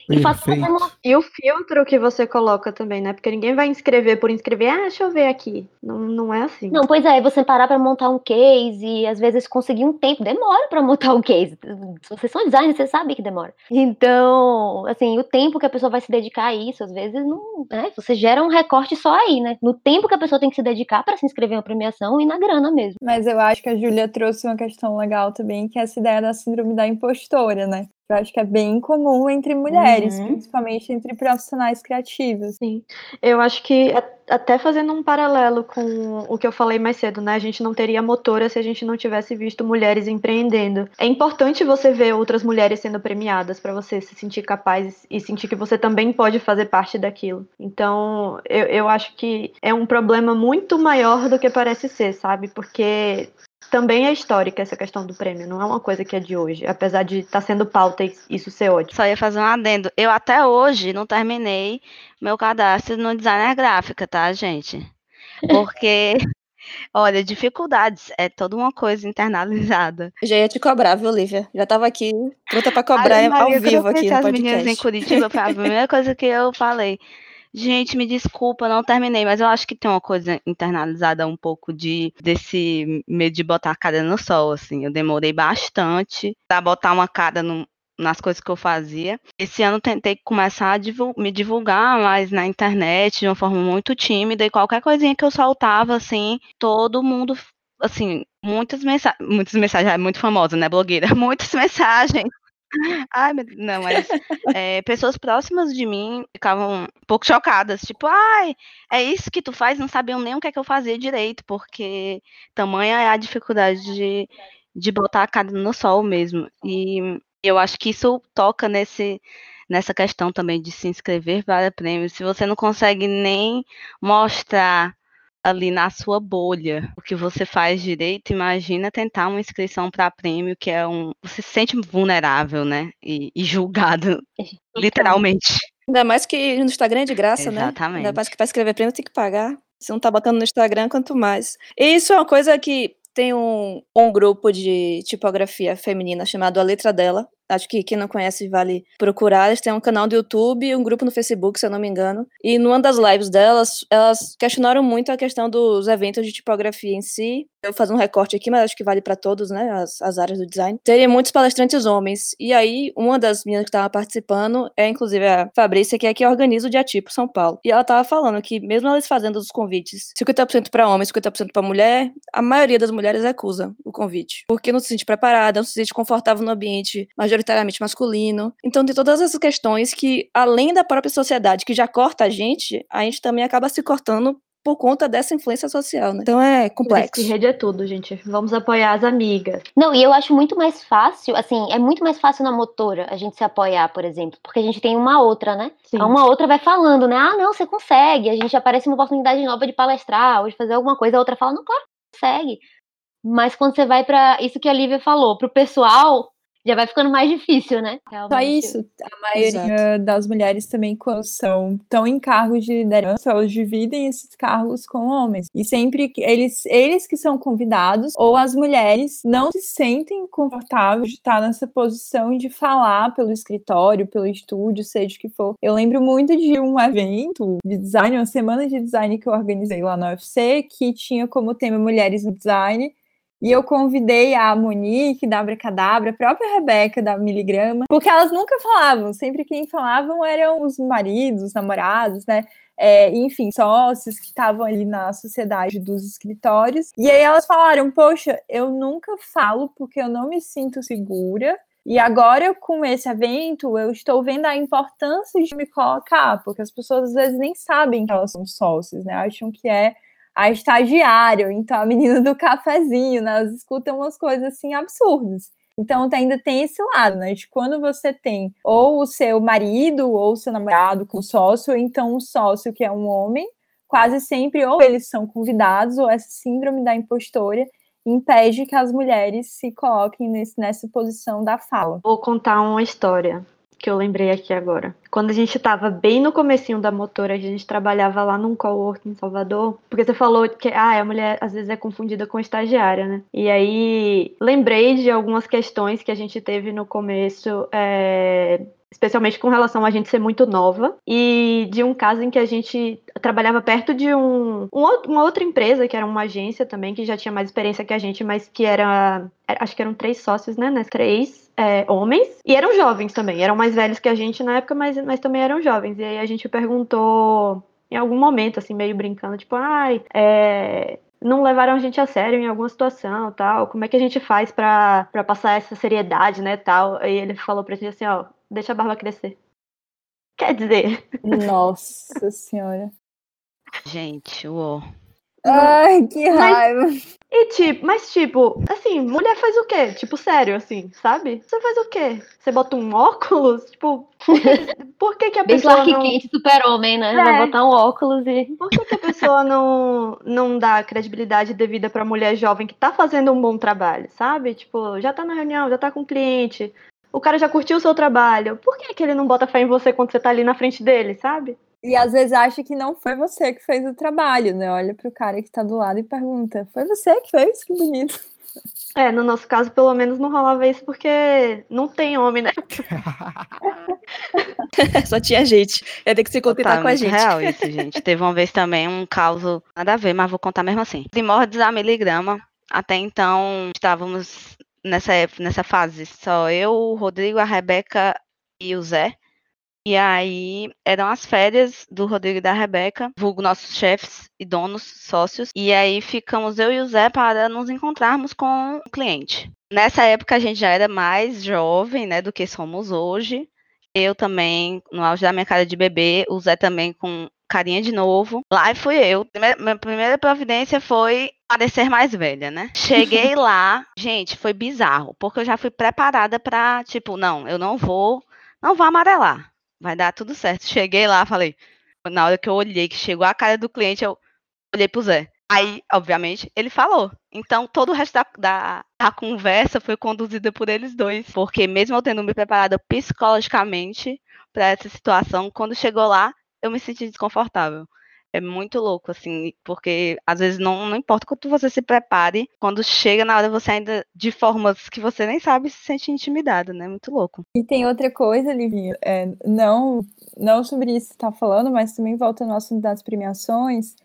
E, e o filtro que você coloca também, né? Porque ninguém vai inscrever por inscrever, ah, deixa eu ver aqui. Não, não é assim. Não, pois é, você parar para montar um case e às vezes conseguir um tempo, demora para montar um case. Se vocês são designers, você sabe que demora. Então, assim, o tempo que a pessoa vai se dedicar a isso, às vezes não, né? Você gera um recorte só aí, né? No tempo que a pessoa tem que se dedicar para se inscrever uma premiação e na grana mesmo. Mas eu acho que a Júlia trouxe uma questão legal também, que é essa ideia da síndrome da impostora, né? Eu acho que é bem comum entre mulheres, uhum. principalmente entre profissionais criativos. Sim. Eu acho que até fazendo um paralelo com o que eu falei mais cedo, né? A gente não teria motora se a gente não tivesse visto mulheres empreendendo. É importante você ver outras mulheres sendo premiadas para você se sentir capaz e sentir que você também pode fazer parte daquilo. Então, eu, eu acho que é um problema muito maior do que parece ser, sabe? Porque também é histórica essa questão do prêmio, não é uma coisa que é de hoje, apesar de estar tá sendo pauta e isso ser ótimo. Só ia fazer um adendo. Eu até hoje não terminei meu cadastro no designer gráfica, tá, gente? Porque, olha, dificuldades é toda uma coisa internalizada. Já ia te cobrar, viu, Lívia? Já tava aqui pronta para cobrar Ai, Maria, ao vivo aqui no podcast. As meninas em Curitiba, foi a primeira coisa que eu falei. Gente, me desculpa, não terminei, mas eu acho que tem uma coisa internalizada um pouco de desse medo de botar a cara no sol, assim. Eu demorei bastante para botar uma cara no, nas coisas que eu fazia. Esse ano tentei começar a divul me divulgar mais na internet de uma forma muito tímida e qualquer coisinha que eu soltava, assim, todo mundo, assim, muitas mensagens, muitas mensagens, é muito famosa, né, blogueira, muitas mensagens Ai, meu não, mas é, pessoas próximas de mim ficavam um pouco chocadas, tipo, ai, é isso que tu faz, não sabiam nem o que é que eu fazia direito, porque tamanha é a dificuldade de, de botar a cara no sol mesmo. E eu acho que isso toca nesse, nessa questão também de se inscrever para prêmios. Se você não consegue nem mostrar ali na sua bolha o que você faz direito, imagina tentar uma inscrição para prêmio, que é um. Você se sente vulnerável, né? E, e julgado, literalmente. Ainda mais que no Instagram é de graça, Exatamente. né? Exatamente. Ainda mais que para escrever prêmio tem que pagar. Se não tá botando no Instagram, quanto mais. E isso é uma coisa que tem um, um grupo de tipografia feminina chamado A Letra Dela, Acho que quem não conhece vale procurar. Eles têm um canal do YouTube um grupo no Facebook, se eu não me engano. E numa das lives delas, elas questionaram muito a questão dos eventos de tipografia em si. Eu vou fazer um recorte aqui, mas acho que vale para todos, né? As, as áreas do design. Teria muitos palestrantes homens. E aí, uma das meninas que estava participando é, inclusive, a Fabrícia, que é que organiza o Diatipo São Paulo. E ela estava falando que, mesmo elas fazendo os convites 50% para homens, 50% para mulher, a maioria das mulheres recusa o convite. Porque não se sente preparada, não se sente confortável no ambiente majoritariamente masculino. Então tem todas essas questões que, além da própria sociedade que já corta a gente, a gente também acaba se cortando por conta dessa influência social, né? Então é complexo. Rede é tudo, gente. Vamos apoiar as amigas. Não, e eu acho muito mais fácil, assim, é muito mais fácil na motora a gente se apoiar, por exemplo, porque a gente tem uma outra, né? Sim. Uma outra vai falando, né? Ah, não, você consegue. A gente aparece uma oportunidade nova de palestrar ou de fazer alguma coisa, a outra fala, não, claro, consegue. Mas quando você vai para isso que a Lívia falou, pro pessoal, já vai ficando mais difícil, né? Realmente. Só isso, a maioria Exato. das mulheres também, quando são estão em cargos de liderança, elas dividem esses cargos com homens. E sempre eles, eles que são convidados, ou as mulheres não se sentem confortáveis de estar nessa posição de falar pelo escritório, pelo estúdio, seja o que for. Eu lembro muito de um evento de design, uma semana de design que eu organizei lá na UFC, que tinha como tema Mulheres no Design. E eu convidei a Monique da Abracadabra, a própria Rebeca da Miligrama, porque elas nunca falavam, sempre quem falavam eram os maridos, os namorados, né? É, enfim, sócios que estavam ali na sociedade dos escritórios. E aí elas falaram: Poxa, eu nunca falo porque eu não me sinto segura. E agora, com esse evento, eu estou vendo a importância de me colocar, porque as pessoas às vezes nem sabem que elas são sócios, né? Acham que é a estagiária, então a menina do cafezinho, né? Elas escutam umas coisas assim absurdas. Então ainda tem esse lado, né? De quando você tem ou o seu marido ou o seu namorado com sócio, ou então um sócio que é um homem, quase sempre ou eles são convidados ou essa síndrome da impostora impede que as mulheres se coloquem nesse, nessa posição da fala. Vou contar uma história que eu lembrei aqui agora. Quando a gente estava bem no comecinho da motora, a gente trabalhava lá num coworking em Salvador, porque você falou que ah, a mulher às vezes é confundida com estagiária, né? E aí lembrei de algumas questões que a gente teve no começo, é, especialmente com relação a gente ser muito nova, e de um caso em que a gente trabalhava perto de um, um, uma outra empresa, que era uma agência também, que já tinha mais experiência que a gente, mas que era, acho que eram três sócios, né, três é, homens, e eram jovens também, eram mais velhos que a gente na época, mas, mas também eram jovens, e aí a gente perguntou em algum momento, assim, meio brincando, tipo, ai, é, não levaram a gente a sério em alguma situação, tal, como é que a gente faz para passar essa seriedade, né, tal, aí ele falou pra gente assim, ó, deixa a barba crescer. Quer dizer. Nossa senhora. Gente, uou. Ai, que raiva. Mas, e tipo, mas tipo, assim, mulher faz o quê? Tipo, sério, assim, sabe? Você faz o quê? Você bota um óculos? Tipo, por que que a pessoa Bem não... Kent, super-homem, né? É. Vai botar um óculos e... Por que que a pessoa não, não dá credibilidade devida pra mulher jovem que tá fazendo um bom trabalho, sabe? Tipo, já tá na reunião, já tá com o cliente, o cara já curtiu o seu trabalho. Por que, que ele não bota fé em você quando você tá ali na frente dele, sabe? E às vezes acha que não foi você que fez o trabalho, né? Olha pro cara que tá do lado e pergunta: Foi você que fez? Que bonito. É, no nosso caso, pelo menos não rolava isso porque não tem homem, né? Só tinha gente. Ia ter que se contentar tá, com a gente. real isso, gente. Teve uma vez também um caos, nada a ver, mas vou contar mesmo assim. Primórdios a miligrama. Até então, estávamos nessa época, nessa fase, só eu, o Rodrigo, a Rebeca e o Zé. E aí eram as férias do Rodrigo e da Rebeca, vulgo nossos chefes e donos, sócios. E aí ficamos eu e o Zé para nos encontrarmos com o cliente. Nessa época a gente já era mais jovem, né, do que somos hoje. Eu também, no auge da minha cara de bebê, o Zé também com carinha de novo. Lá fui eu. Minha primeira providência foi parecer mais velha, né? Cheguei lá, gente, foi bizarro, porque eu já fui preparada pra, tipo, não, eu não vou, não vou amarelar. Vai dar tudo certo. Cheguei lá, falei, na hora que eu olhei, que chegou a cara do cliente, eu olhei pro Zé. Aí, obviamente, ele falou. Então, todo o resto da, da, da, conversa foi conduzida por eles dois. Porque, mesmo eu tendo me preparado psicologicamente para essa situação, quando chegou lá, eu me senti desconfortável. É muito louco, assim, porque às vezes não, não importa quanto você se prepare, quando chega na hora você ainda, de formas que você nem sabe, se sente intimidado, né? Muito louco. E tem outra coisa, Livinha, é, não, não sobre isso que você tá falando, mas também voltando ao assunto das premiações,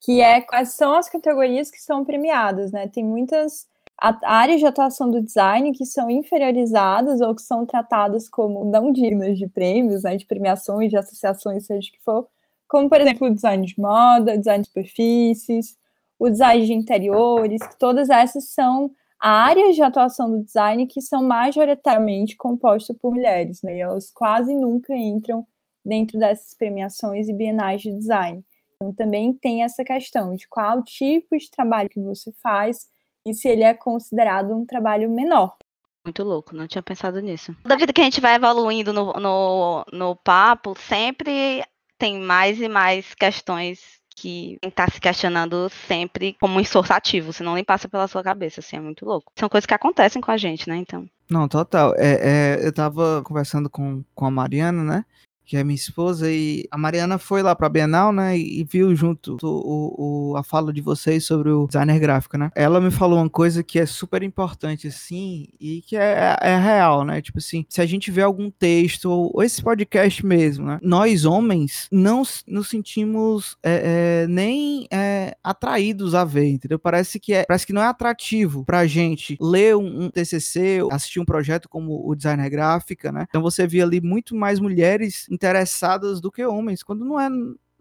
que é quais são as categorias que são premiadas, né? Tem muitas áreas de atuação do design que são inferiorizadas ou que são tratadas como não dignas de prêmios, né, de premiações, de associações, seja o que for, como, por exemplo, o design de moda, design de superfícies, o design de interiores, que todas essas são áreas de atuação do design que são majoritariamente compostas por mulheres, né, e elas quase nunca entram dentro dessas premiações e bienais de design. Então, também tem essa questão de qual tipo de trabalho que você faz e se ele é considerado um trabalho menor. Muito louco, não tinha pensado nisso. Da vida que a gente vai evoluindo no, no, no papo, sempre tem mais e mais questões que está se questionando sempre como um esforço ativo, senão nem passa pela sua cabeça, assim, é muito louco. São coisas que acontecem com a gente, né, então. Não, total. É, é, eu tava conversando com, com a Mariana, né, que é minha esposa, e a Mariana foi lá pra Bienal, né, e viu junto o, o, a fala de vocês sobre o designer gráfico, né. Ela me falou uma coisa que é super importante, assim, e que é, é real, né, tipo assim, se a gente vê algum texto, ou, esse podcast mesmo, né, nós homens não nos sentimos é, é, nem é, atraídos a ver, entendeu? Parece que, é, parece que não é atrativo pra gente ler um, um TCC, assistir um projeto como o designer gráfica, né, então você vê ali muito mais mulheres interessadas do que homens, quando não é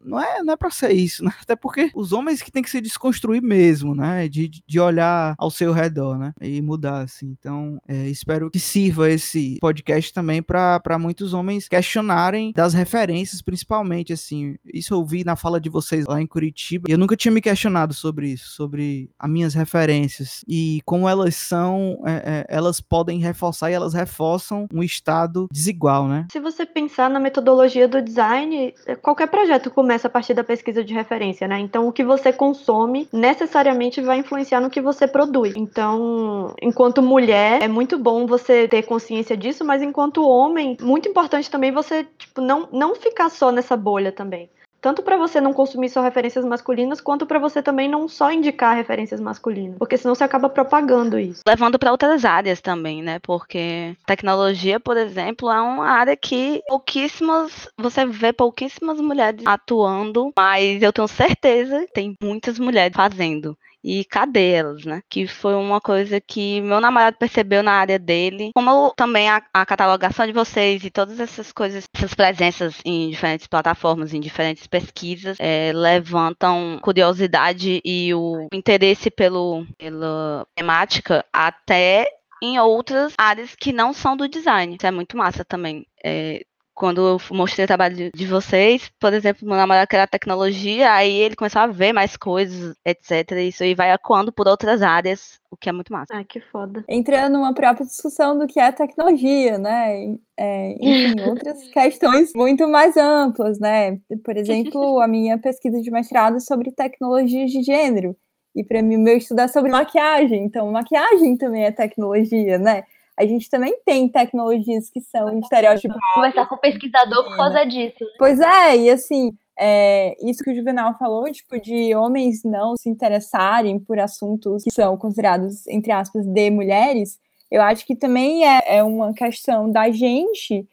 não é, não é para ser isso, né? Até porque os homens que tem que se desconstruir mesmo, né? De, de olhar ao seu redor, né? E mudar, assim. Então, é, espero que sirva esse podcast também para muitos homens questionarem das referências, principalmente, assim. Isso eu vi na fala de vocês lá em Curitiba. Eu nunca tinha me questionado sobre isso, sobre as minhas referências e como elas são, é, é, elas podem reforçar e elas reforçam um estado desigual, né? Se você pensar na metodologia do design, qualquer projeto começa começa a partir da pesquisa de referência, né? Então, o que você consome necessariamente vai influenciar no que você produz. Então, enquanto mulher, é muito bom você ter consciência disso, mas enquanto homem, muito importante também você, tipo, não, não ficar só nessa bolha também tanto para você não consumir só referências masculinas, quanto para você também não só indicar referências masculinas, porque senão você acaba propagando isso. Levando para outras áreas também, né? Porque tecnologia, por exemplo, é uma área que pouquíssimas, você vê pouquíssimas mulheres atuando, mas eu tenho certeza que tem muitas mulheres fazendo e cadê elas, né? Que foi uma coisa que meu namorado percebeu na área dele, como também a, a, catalogação de vocês e todas essas coisas, essas presenças em diferentes plataformas, em diferentes pesquisas, é, levantam curiosidade e o interesse pelo, pela temática até em outras áreas que não são do design. Isso é muito massa também. É, quando eu mostrei o trabalho de vocês, por exemplo, meu namorado que era tecnologia, aí ele começou a ver mais coisas, etc. Isso aí vai acuando por outras áreas, o que é muito massa. Ah, que foda. Entra numa própria discussão do que é tecnologia, né? É, enfim, outras questões muito mais amplas, né? Por exemplo, a minha pesquisa de mestrado sobre tecnologias de gênero. E para mim, meu estudo é sobre maquiagem. Então, maquiagem também é tecnologia, né? A gente também tem tecnologias que são estereotipadas. Conversar com o pesquisador por causa disso. Né? Pois é, e assim, é, isso que o Juvenal falou, tipo, de homens não se interessarem por assuntos que são considerados, entre aspas, de mulheres, eu acho que também é, é uma questão da gente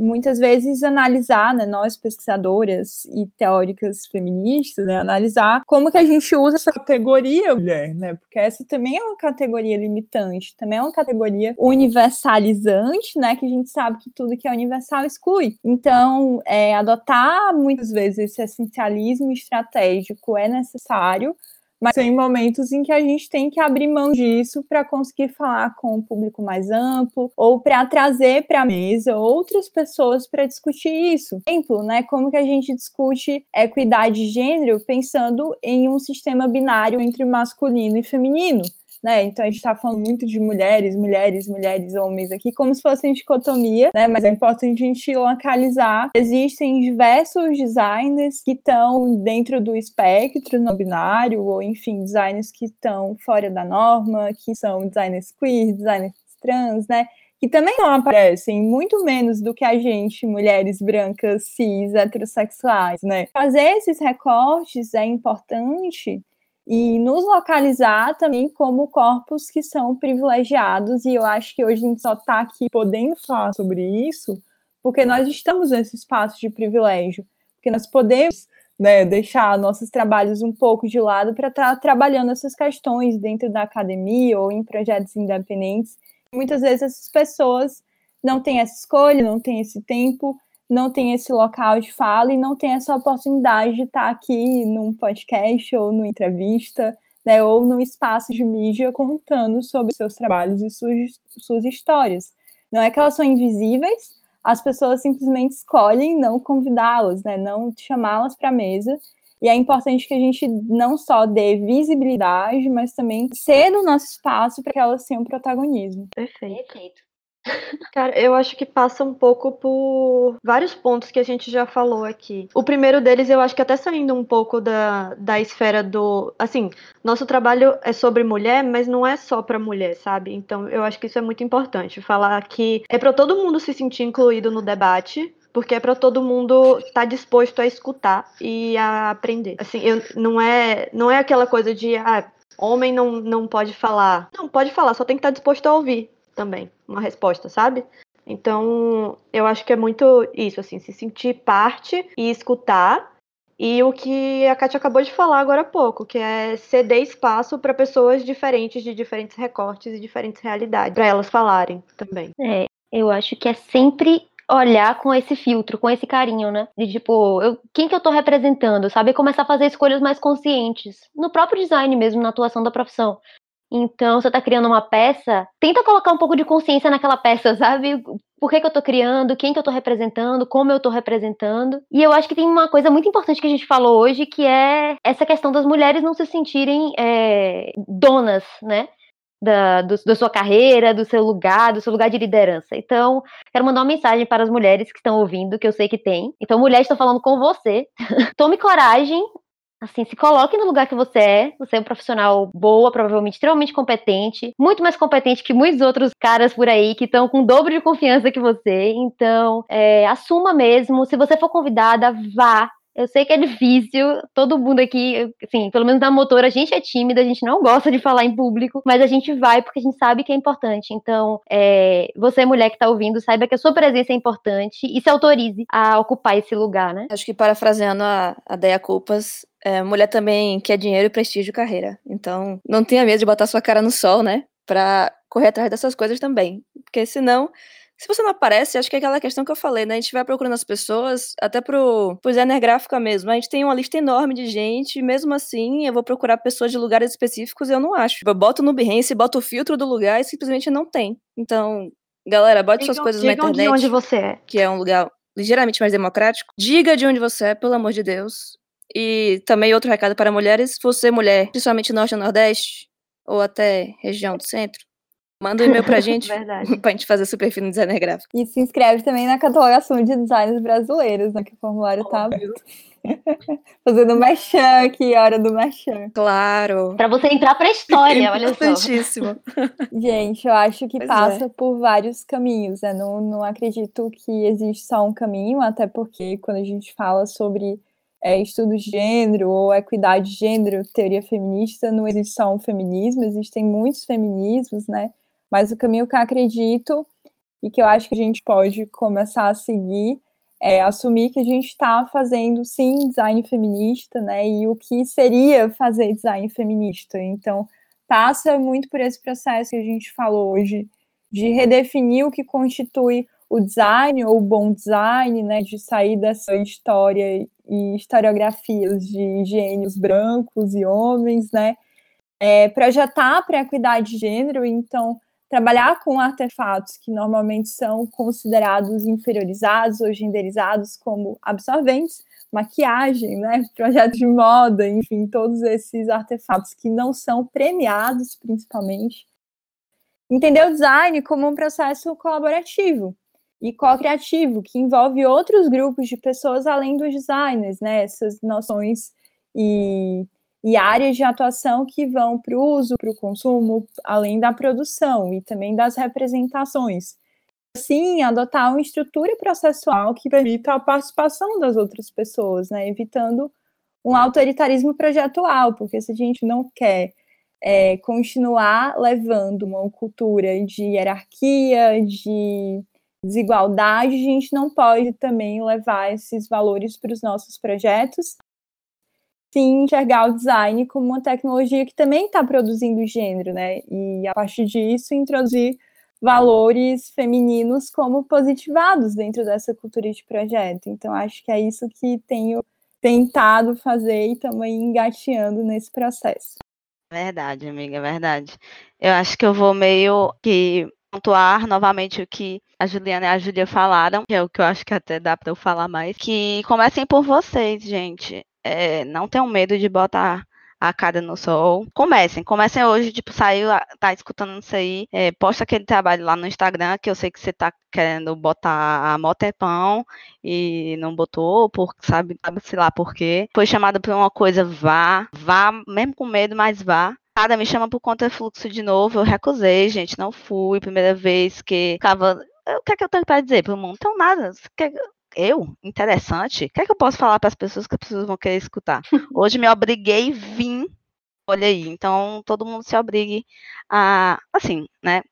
muitas vezes analisar, né, nós pesquisadoras e teóricas feministas, né, analisar como que a gente usa essa categoria mulher, né, porque essa também é uma categoria limitante, também é uma categoria universalizante, né, que a gente sabe que tudo que é universal exclui. Então, é, adotar muitas vezes esse essencialismo estratégico é necessário, mas tem momentos em que a gente tem que abrir mão disso para conseguir falar com um público mais amplo ou para trazer para a mesa outras pessoas para discutir isso. Exemplo, né? Como que a gente discute equidade de gênero pensando em um sistema binário entre masculino e feminino? Né? Então a gente está falando muito de mulheres, mulheres, mulheres, homens aqui, como se fosse uma dicotomia, né? Mas é importante a gente localizar. Existem diversos designers que estão dentro do espectro não binário, ou enfim, designers que estão fora da norma, que são designers queer, designers trans, né? que também não aparecem, muito menos do que a gente, mulheres brancas, cis, heterossexuais, né? Fazer esses recortes é importante e nos localizar também como corpos que são privilegiados, e eu acho que hoje a gente só está aqui podendo falar sobre isso porque nós estamos nesse espaço de privilégio, porque nós podemos né, deixar nossos trabalhos um pouco de lado para estar tá trabalhando essas questões dentro da academia ou em projetos independentes. Muitas vezes essas pessoas não têm essa escolha, não têm esse tempo, não tem esse local de fala e não tem essa oportunidade de estar aqui num podcast ou numa entrevista, né, ou num espaço de mídia contando sobre seus trabalhos e suas, suas histórias. Não é que elas são invisíveis, as pessoas simplesmente escolhem não convidá-las, né, não chamá-las para a mesa. E é importante que a gente não só dê visibilidade, mas também ceda o nosso espaço para que elas tenham protagonismo. Perfeito. Perfeito. Cara, eu acho que passa um pouco por vários pontos que a gente já falou aqui. O primeiro deles, eu acho que até saindo um pouco da, da esfera do. Assim, nosso trabalho é sobre mulher, mas não é só para mulher, sabe? Então, eu acho que isso é muito importante. Falar que é para todo mundo se sentir incluído no debate, porque é para todo mundo estar tá disposto a escutar e a aprender. Assim, eu, não é não é aquela coisa de ah, homem não, não pode falar. Não, pode falar, só tem que estar tá disposto a ouvir também, uma resposta, sabe? Então, eu acho que é muito isso, assim, se sentir parte e escutar. E o que a Kátia acabou de falar agora há pouco, que é ceder espaço para pessoas diferentes, de diferentes recortes e diferentes realidades, para elas falarem também. É, eu acho que é sempre olhar com esse filtro, com esse carinho, né? De tipo, eu, quem que eu tô representando, sabe? Começar a fazer escolhas mais conscientes. No próprio design mesmo, na atuação da profissão. Então, você está criando uma peça, tenta colocar um pouco de consciência naquela peça, sabe? Por que, que eu estou criando, quem que eu estou representando, como eu estou representando. E eu acho que tem uma coisa muito importante que a gente falou hoje, que é essa questão das mulheres não se sentirem é, donas, né? Da, do, da sua carreira, do seu lugar, do seu lugar de liderança. Então, quero mandar uma mensagem para as mulheres que estão ouvindo, que eu sei que tem. Então, mulheres, estou falando com você. Tome coragem Assim, se coloque no lugar que você é. Você é um profissional boa, provavelmente extremamente competente, muito mais competente que muitos outros caras por aí que estão com o dobro de confiança que você. Então, é, assuma mesmo. Se você for convidada, vá. Eu sei que é difícil, todo mundo aqui, assim, pelo menos na motora, a gente é tímida, a gente não gosta de falar em público, mas a gente vai porque a gente sabe que é importante. Então, é, você, mulher que está ouvindo, saiba que a sua presença é importante e se autorize a ocupar esse lugar, né? Acho que parafraseando a, a Deia Culpas, é, mulher também quer dinheiro, prestígio e carreira. Então, não tenha medo de botar sua cara no sol, né? Pra correr atrás dessas coisas também. Porque senão, se você não aparece, acho que é aquela questão que eu falei, né? A gente vai procurando as pessoas, até pro, pro designer gráfica mesmo. A gente tem uma lista enorme de gente, e mesmo assim, eu vou procurar pessoas de lugares específicos e eu não acho. Eu boto no Behance, boto o filtro do lugar e simplesmente não tem. Então, galera, bote digam, suas coisas na internet. de onde você é. Que é um lugar ligeiramente mais democrático. Diga de onde você é, pelo amor de Deus. E também outro recado para mulheres, você mulher, principalmente norte e nordeste, ou até região do centro, manda um e-mail pra gente, pra gente fazer super fino designer gráfico. E se inscreve também na catalogação de designs brasileiros, né, que o formulário tá aberto. Fazendo merchan aqui, hora do merchan. Claro. Para você entrar para a história, é olha só. Gente, eu acho que pois passa é. por vários caminhos, né? Não, não acredito que existe só um caminho, até porque quando a gente fala sobre é, estudos de gênero ou equidade de gênero, teoria feminista, não existe só um feminismo, existem muitos feminismos, né? Mas o caminho que eu acredito e que eu acho que a gente pode começar a seguir é assumir que a gente está fazendo sim design feminista, né? E o que seria fazer design feminista. Então, passa muito por esse processo que a gente falou hoje, de redefinir o que constitui o design ou o bom design, né? De sair dessa história e historiografias de gênios brancos e homens, né? É, projetar para a equidade de gênero, então trabalhar com artefatos que normalmente são considerados inferiorizados ou genderizados como absorventes, maquiagem, né, projetos de moda, enfim, todos esses artefatos que não são premiados, principalmente. Entender o design como um processo colaborativo e co-criativo, que envolve outros grupos de pessoas além dos designers, né, essas noções e, e áreas de atuação que vão para o uso, para o consumo, além da produção e também das representações. Assim, adotar uma estrutura processual que permita a participação das outras pessoas, né, evitando um autoritarismo projetual, porque se a gente não quer é, continuar levando uma cultura de hierarquia, de desigualdade, a gente não pode também levar esses valores para os nossos projetos, sim enxergar o design como uma tecnologia que também está produzindo gênero, né? E a partir disso introduzir valores femininos como positivados dentro dessa cultura de projeto. Então, acho que é isso que tenho tentado fazer e também engateando nesse processo. Verdade, amiga, verdade. Eu acho que eu vou meio que pontuar novamente o que a Juliana e a Júlia falaram, que é o que eu acho que até dá para eu falar mais, que comecem por vocês, gente. É, não tenham medo de botar a cara no sol. Comecem, comecem hoje, tipo, saiu, tá escutando isso aí, é, posta aquele trabalho lá no Instagram, que eu sei que você tá querendo botar a Motepão e não botou, por, sabe, sabe sei lá por quê. Foi chamada por uma coisa, vá, vá, mesmo com medo, mas vá. Cada me chama por conta fluxo de novo, eu recusei, gente, não fui, primeira vez que ficava o que é que eu tenho para dizer para o mundo? Então, nada. Eu? Interessante? O que é que eu posso falar para as pessoas que as pessoas vão querer escutar? Hoje me obriguei a vir. Olha aí. Então, todo mundo se obrigue a, assim, né?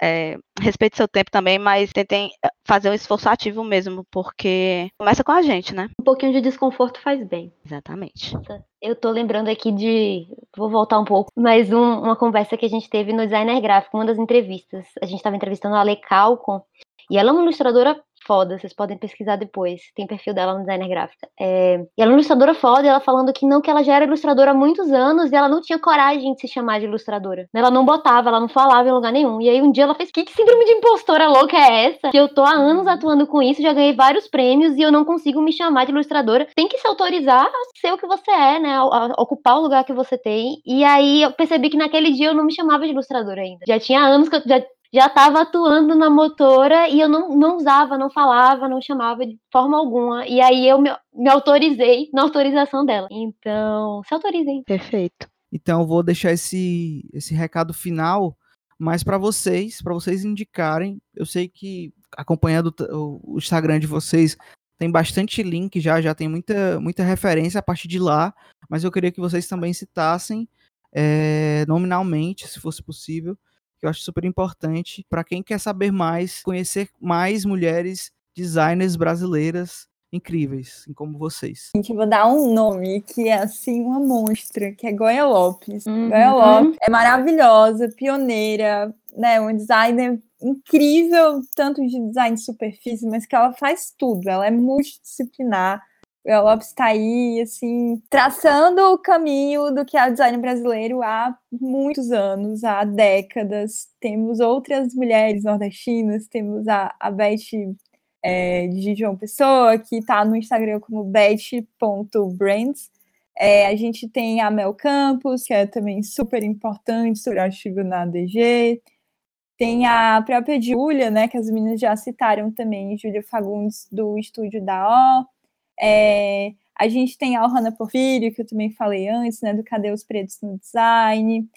é, respeite seu tempo também, mas tentem eh, fazer um esforço ativo mesmo, porque começa com a gente, né? Um pouquinho de desconforto faz bem. Exatamente. Eu tô lembrando aqui de. Vou voltar um pouco, mas um, uma conversa que a gente teve no Designer Gráfico, uma das entrevistas. A gente estava entrevistando a Ale Calcon, e ela é uma ilustradora foda, vocês podem pesquisar depois. Tem perfil dela no Designer Gráfica. É, e ela é uma ilustradora foda, ela falando que não, que ela já era ilustradora há muitos anos e ela não tinha coragem de se chamar de ilustradora. Ela não botava, ela não falava em lugar nenhum. E aí um dia ela fez: que, que síndrome de impostora louca é essa? Que eu tô há anos uhum. atuando com isso, já ganhei vários prêmios e eu não consigo me chamar de ilustradora. Tem que se autorizar a ser o que você é, né? A, a ocupar o lugar que você tem. E aí eu percebi que naquele dia eu não me chamava de ilustradora ainda. Já tinha anos que eu já já estava atuando na motora e eu não, não usava, não falava, não chamava de forma alguma. E aí eu me, me autorizei na autorização dela. Então, se autorizem. Perfeito. Então, eu vou deixar esse, esse recado final mais para vocês, para vocês indicarem. Eu sei que acompanhando o Instagram de vocês tem bastante link já, já tem muita, muita referência a partir de lá, mas eu queria que vocês também citassem é, nominalmente, se fosse possível, que eu acho super importante para quem quer saber mais, conhecer mais mulheres designers brasileiras incríveis, como vocês. Gente, eu vou dar um nome que é assim uma monstra, que é Goya Lopes. Uhum. Goya Lopes é maravilhosa, pioneira, né, um designer incrível, tanto de design de superfície, mas que ela faz tudo, ela é multidisciplinar. O Lopes está aí, assim, traçando o caminho do que é o design brasileiro há muitos anos, há décadas. Temos outras mulheres nordestinas, temos a, a Beth é, de João Pessoa, que está no Instagram como beth.brands. É, a gente tem a Mel Campos, que é também super importante, super ativa na DG. Tem a própria Júlia, né, que as meninas já citaram também, Júlia Fagundes, do estúdio da O. É, a gente tem a Ohana Porfírio, que eu também falei antes, né, do Cadê os Pretos no Design.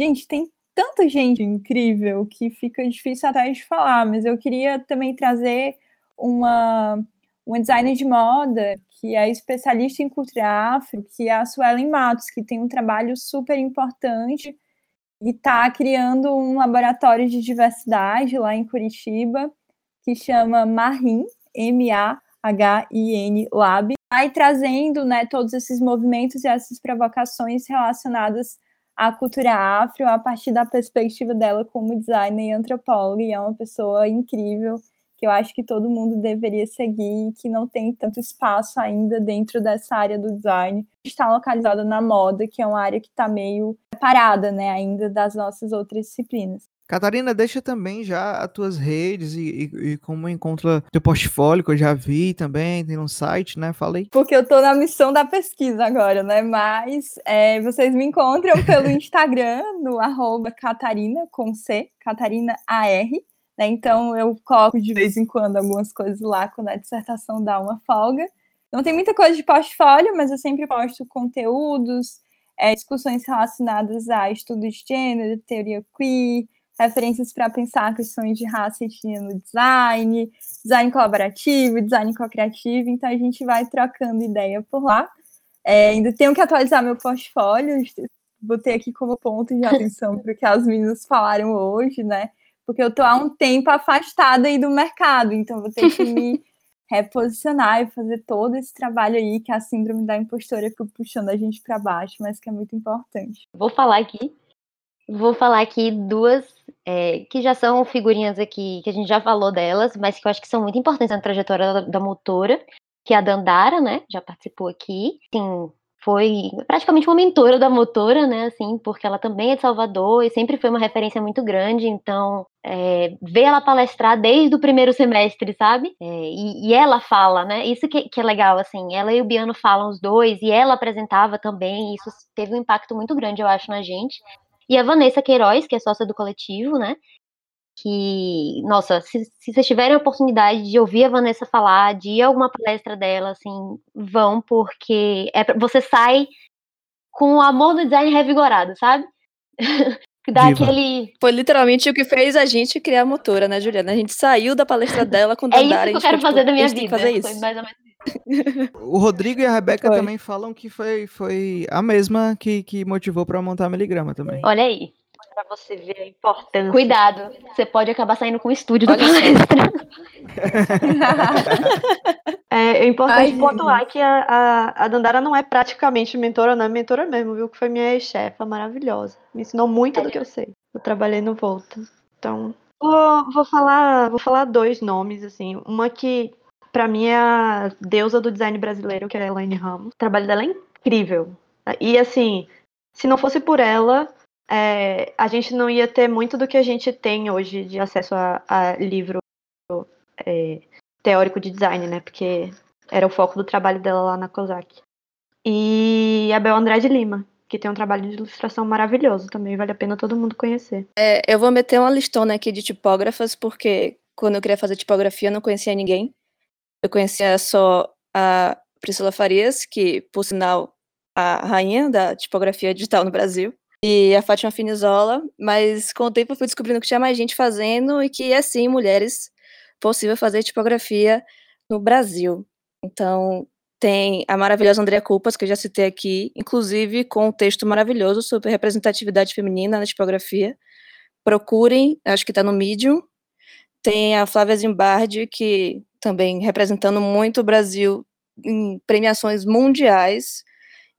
Gente, tem tanta gente incrível que fica difícil até de falar, mas eu queria também trazer uma, uma designer de moda que é especialista em cultura afro, que é a Suelen Matos, que tem um trabalho super importante e está criando um laboratório de diversidade lá em Curitiba, que chama Marin, M-A H-I-N Lab, vai trazendo né, todos esses movimentos e essas provocações relacionadas à cultura afro a partir da perspectiva dela como designer e antropóloga, e é uma pessoa incrível que eu acho que todo mundo deveria seguir e que não tem tanto espaço ainda dentro dessa área do design. Está localizada na moda, que é uma área que está meio parada, né, ainda das nossas outras disciplinas. Catarina, deixa também já as tuas redes e, e, e, como encontra teu portfólio, que eu já vi também, tem um site, né? Falei. Porque eu tô na missão da pesquisa agora, né? Mas é, vocês me encontram pelo Instagram, no arroba Catarina, com C, Catarina AR. Né? Então eu coloco de vez em quando algumas coisas lá, quando a dissertação dá uma folga. Não tem muita coisa de portfólio, mas eu sempre posto conteúdos, é, discussões relacionadas a estudos de gênero, teoria queer, referências para pensar questões de raça e etnia no design, design colaborativo, design co-criativo, então a gente vai trocando ideia por lá. É, ainda tenho que atualizar meu portfólio, botei aqui como ponto de atenção para o que as meninas falaram hoje, né? Porque eu estou há um tempo afastada aí do mercado, então vou ter que me reposicionar e fazer todo esse trabalho aí que a síndrome da impostora fica puxando a gente para baixo, mas que é muito importante. Vou falar aqui Vou falar aqui duas é, que já são figurinhas aqui, que a gente já falou delas, mas que eu acho que são muito importantes na trajetória da, da motora, que é a Dandara, né? Já participou aqui. Sim, foi praticamente uma mentora da motora, né? Assim, porque ela também é de Salvador e sempre foi uma referência muito grande. Então, é, ver ela palestrar desde o primeiro semestre, sabe? É, e, e, ela fala, né? Isso que, que, é legal, assim. Ela e o Biano falam os dois e ela apresentava também. E isso teve um impacto muito grande, eu acho, na gente. E a Vanessa Queiroz, que é sócia do coletivo, né? Que, nossa, se, se vocês tiverem a oportunidade de ouvir a Vanessa falar, de ir a alguma palestra dela, assim, vão, porque é, você sai com o amor do design revigorado, sabe? Dá aquele... Foi literalmente o que fez a gente criar a motora, né, Juliana? A gente saiu da palestra dela com É isso que eu quero fazer da minha vida. Fazer isso. Foi mais ou menos o Rodrigo e a Rebeca foi. também falam que foi, foi a mesma que, que motivou para montar a Miligrama também. Olha aí. Pra você ver a importância. Cuidado, você pode acabar saindo com o estúdio Olha da palestra. é, é importante Ai, pontuar que a, a, a, Dandara não é praticamente mentora, não é mentora mesmo, viu? Que foi minha ex-chefa maravilhosa. Me ensinou muito é. do que eu sei. Eu trabalhei no Volta. Então, vou, vou falar vou falar dois nomes, assim. Uma que para mim é a deusa do design brasileiro, que é a Elaine Ramos. O trabalho dela é incrível. E assim, se não fosse por ela, é, a gente não ia ter muito do que a gente tem hoje de acesso a, a livro é, teórico de design, né? Porque era o foco do trabalho dela lá na COSAC. E a Bel Andrade Lima, que tem um trabalho de ilustração maravilhoso também, vale a pena todo mundo conhecer. É, eu vou meter uma listona aqui de tipógrafas, porque quando eu queria fazer tipografia eu não conhecia ninguém. Eu conhecia só a Priscila Farias, que, por sinal, a rainha da tipografia digital no Brasil, e a Fátima Finizola, mas com o tempo eu fui descobrindo que tinha mais gente fazendo e que, assim, mulheres, possível fazer tipografia no Brasil. Então, tem a maravilhosa Andrea Culpas, que eu já citei aqui, inclusive com um texto maravilhoso sobre representatividade feminina na tipografia. Procurem, acho que está no Medium. Tem a Flávia Zimbardi, que também representando muito o Brasil em premiações mundiais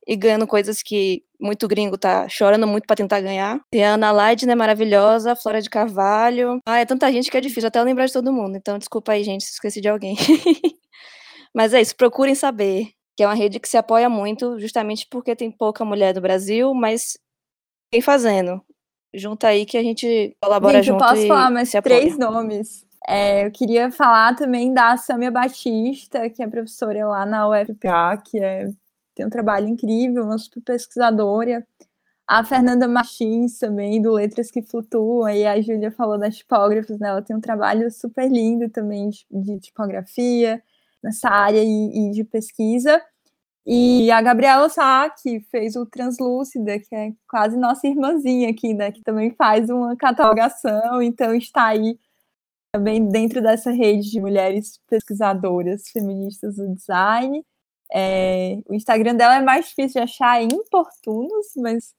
e ganhando coisas que muito gringo tá chorando muito para tentar ganhar. Tem a Ana Leidner, maravilhosa, Flora de Carvalho. Ah, é tanta gente que é difícil até lembrar de todo mundo. Então, desculpa aí, gente, se esqueci de alguém. Mas é isso, procurem saber. Que é uma rede que se apoia muito, justamente porque tem pouca mulher do Brasil, mas tem fazendo. Junta aí que a gente colabora gente, junto. Eu posso falar mais três nomes. É, eu queria falar também da Samia Batista, que é professora lá na UFPA, que é, tem um trabalho incrível, uma super pesquisadora. A Fernanda Martins também, do Letras que Flutuam, e a Júlia falou das tipógrafas, né? Ela tem um trabalho super lindo também de, de tipografia nessa área e, e, de pesquisa. E a Gabriela Sá, que fez o Translúcida, que é quase nossa irmãzinha aqui, né? Que também faz uma catalogação, então está aí também dentro dessa rede de mulheres pesquisadoras feministas do design. É, o Instagram dela é mais difícil de achar importunos, mas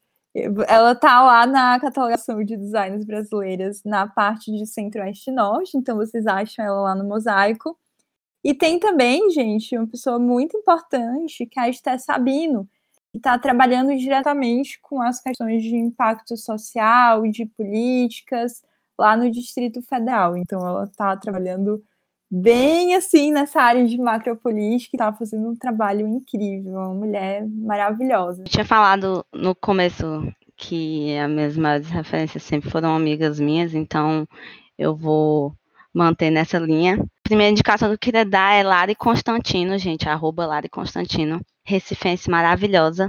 ela tá lá na catalogação de designs brasileiras na parte de centro-oeste e norte, então vocês acham ela lá no mosaico. E tem também, gente, uma pessoa muito importante, que é a Esté Sabino, que está trabalhando diretamente com as questões de impacto social, de políticas, lá no Distrito Federal. Então, ela está trabalhando bem assim nessa área de macropolítica, estava fazendo um trabalho incrível, uma mulher maravilhosa. Tinha falado no começo que as minhas maiores referências sempre foram amigas minhas, então eu vou manter nessa linha. Primeira indicação que eu queria dar é Lari Constantino, gente, arroba Lari Constantino, recifense maravilhosa,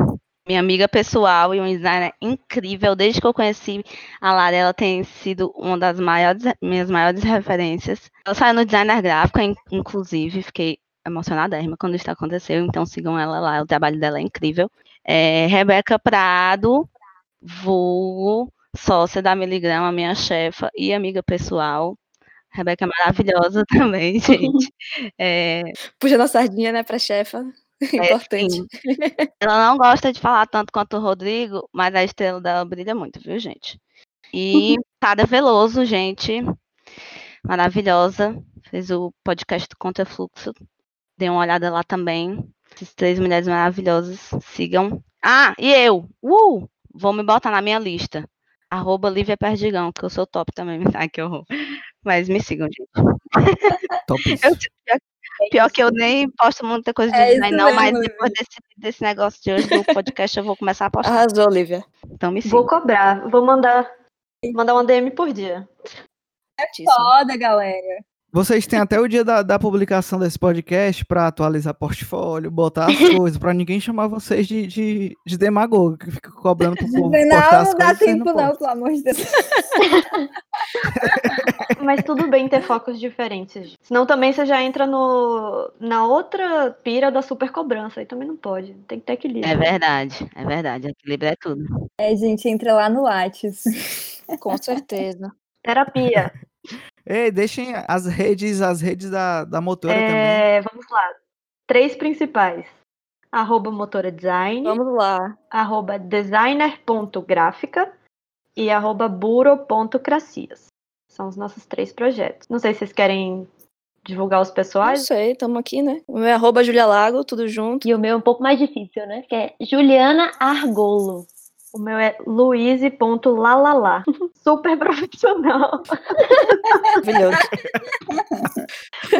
minha amiga pessoal e um designer incrível. Desde que eu conheci a Lara, ela tem sido uma das maiores, minhas maiores referências. Ela saiu no designer gráfico, inclusive, fiquei emocionada quando isso aconteceu, então sigam ela lá, o trabalho dela é incrível. É, Rebeca Prado, vulgo, sócia da Miligrama, minha chefa e amiga pessoal. Rebeca é maravilhosa também, gente. É... Puxa a sardinha, né, pra chefa. É, Importante. Ela não gosta de falar tanto quanto o Rodrigo, mas a estrela dela brilha muito, viu, gente? E Tada Veloso, gente, maravilhosa, fez o podcast do Contrafluxo. Dê uma olhada lá também. Essas três mulheres maravilhosas, sigam. Ah, e eu! Uh! Vou me botar na minha lista. Arroba Lívia Perdigão, que eu sou top também. Ai, que horror. Mas me sigam, gente. Top. Eu, Pior que eu nem posto muita coisa de É design, não, mas mesmo, depois desse, desse negócio de hoje do podcast eu vou começar a postar. Arrasou, Olivia. Então me Vou sigam. cobrar, vou mandar, mandar uma DM por dia. Foda, galera. Vocês têm até o dia da, da publicação desse podcast para atualizar portfólio, botar as coisas, para ninguém chamar vocês de, de, de demagogo, que fica cobrando pro povo Não, não dá tempo não, postam. pelo amor de Deus. Mas tudo bem ter focos diferentes. Senão também você já entra no, na outra pira da super cobrança. Aí também não pode. Tem que ter equilíbrio. É verdade, é verdade. Equilíbrio é tudo. É, gente, entra lá no Lattes. Com certeza. Terapia. Ei, deixem as redes, as redes da, da motora também. É, vamos lá. Três principais. Arroba motora design, Vamos lá. arroba designer.gráfica e arroba buro.cracias. São os nossos três projetos. Não sei se vocês querem divulgar os Não pessoais. sei, estamos aqui, né? O meu é arroba Julia Lago, tudo junto. E o meu é um pouco mais difícil, né? Que é Juliana Argolo. O meu é luize.lalala. Super profissional. Maravilhoso.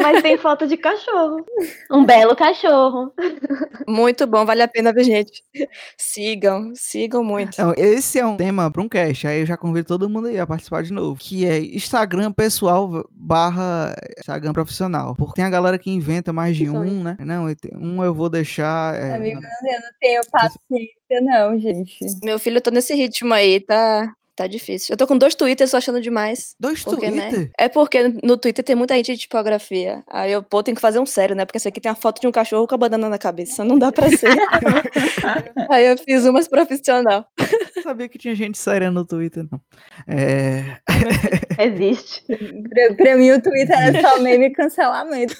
Mas tem foto de cachorro. Um belo cachorro. Muito bom, vale a pena ver, gente. Sigam, sigam muito. Então, esse é um tema para um cast, aí eu já convido todo mundo aí a participar de novo, que é Instagram pessoal barra Instagram profissional. Porque tem a galera que inventa mais de um, né? Não, um eu vou deixar... é, Amigo, eu não tenho paciência, não, gente. Meu filho, eu tô nesse ritmo aí, tá, tá difícil. Eu tô com dois Twitters só achando demais. dois Porque, né? Twitter? É porque no Twitter tem muita gente de tipografia. Aí eu, pô, tenho que fazer um sério, né? Porque esse aqui tem a foto de um cachorro com a banana na cabeça. Não dá pra ser. Aí eu fiz umas profissional. Não sabia que tinha gente séria no Twitter, não. É... Existe. Pra, pra mim, o Twitter é só meme e cancelamento.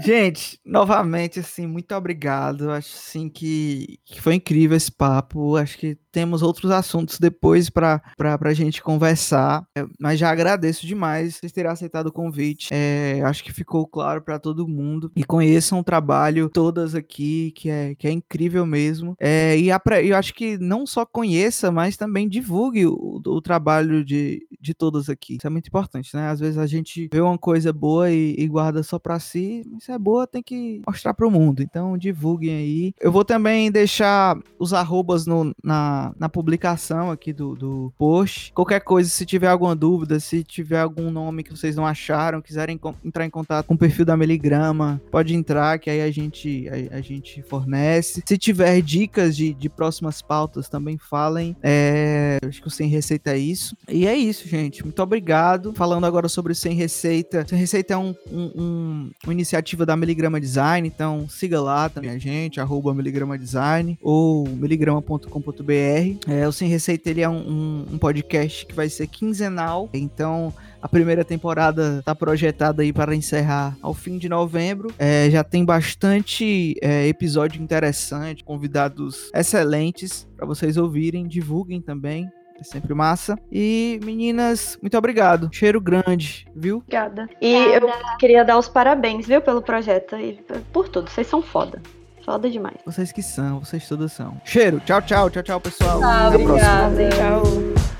Gente, novamente, assim, muito obrigado. Acho assim que, que foi incrível esse papo. Acho que temos outros assuntos depois para a gente conversar. É, Mas já agradeço demais vocês terem aceitado o convite. É, acho que ficou claro para todo mundo. E conheçam o trabalho todas aqui, que é, que é incrível mesmo. É, e apre- eu acho que não só conheça, mas também divulgue o, o trabalho de, de todas aqui. Isso é muito importante, né? Às vezes a gente vê uma coisa boa e, e guarda só para si. Se é boa, tem que mostrar para o mundo. Então divulguem aí. Eu vou também deixar os arrobas no- na, na publicação aqui do, do post. Qualquer coisa, se tiver alguma dúvida, se tiver algum nome que vocês não acharam, quiserem entrar em contato com o perfil da Miligrama, pode entrar, que aí a gente, a, a gente fornece. Se tiver dicas de, de próximas pautas, também falem. É, acho que o Sem Receita é isso. E é isso, gente. Muito obrigado. Falando agora sobre o Sem Receita. Sem Receita é um, um- um- uma iniciativa da Miligrama Design, então siga lá também a gente, arroba Miligrama Design ou miligrama.com.br. É, o Sem Receita ele é um, um- um podcast que vai ser quinzenal, então a primeira temporada está projetada aí para encerrar ao fim de novembro. É, já tem bastante é, episódio interessante, convidados excelentes para vocês ouvirem, divulguem também. É sempre massa. E meninas, muito obrigado. Cheiro grande, viu? Obrigada. E eu queria dar os parabéns, viu, pelo projeto e por tudo. Vocês são foda. Foda demais. Vocês que são, vocês todas são. Cheiro, tchau, tchau, tchau, tchau, pessoal. Ah, Até a próxima. obrigada. Tchau.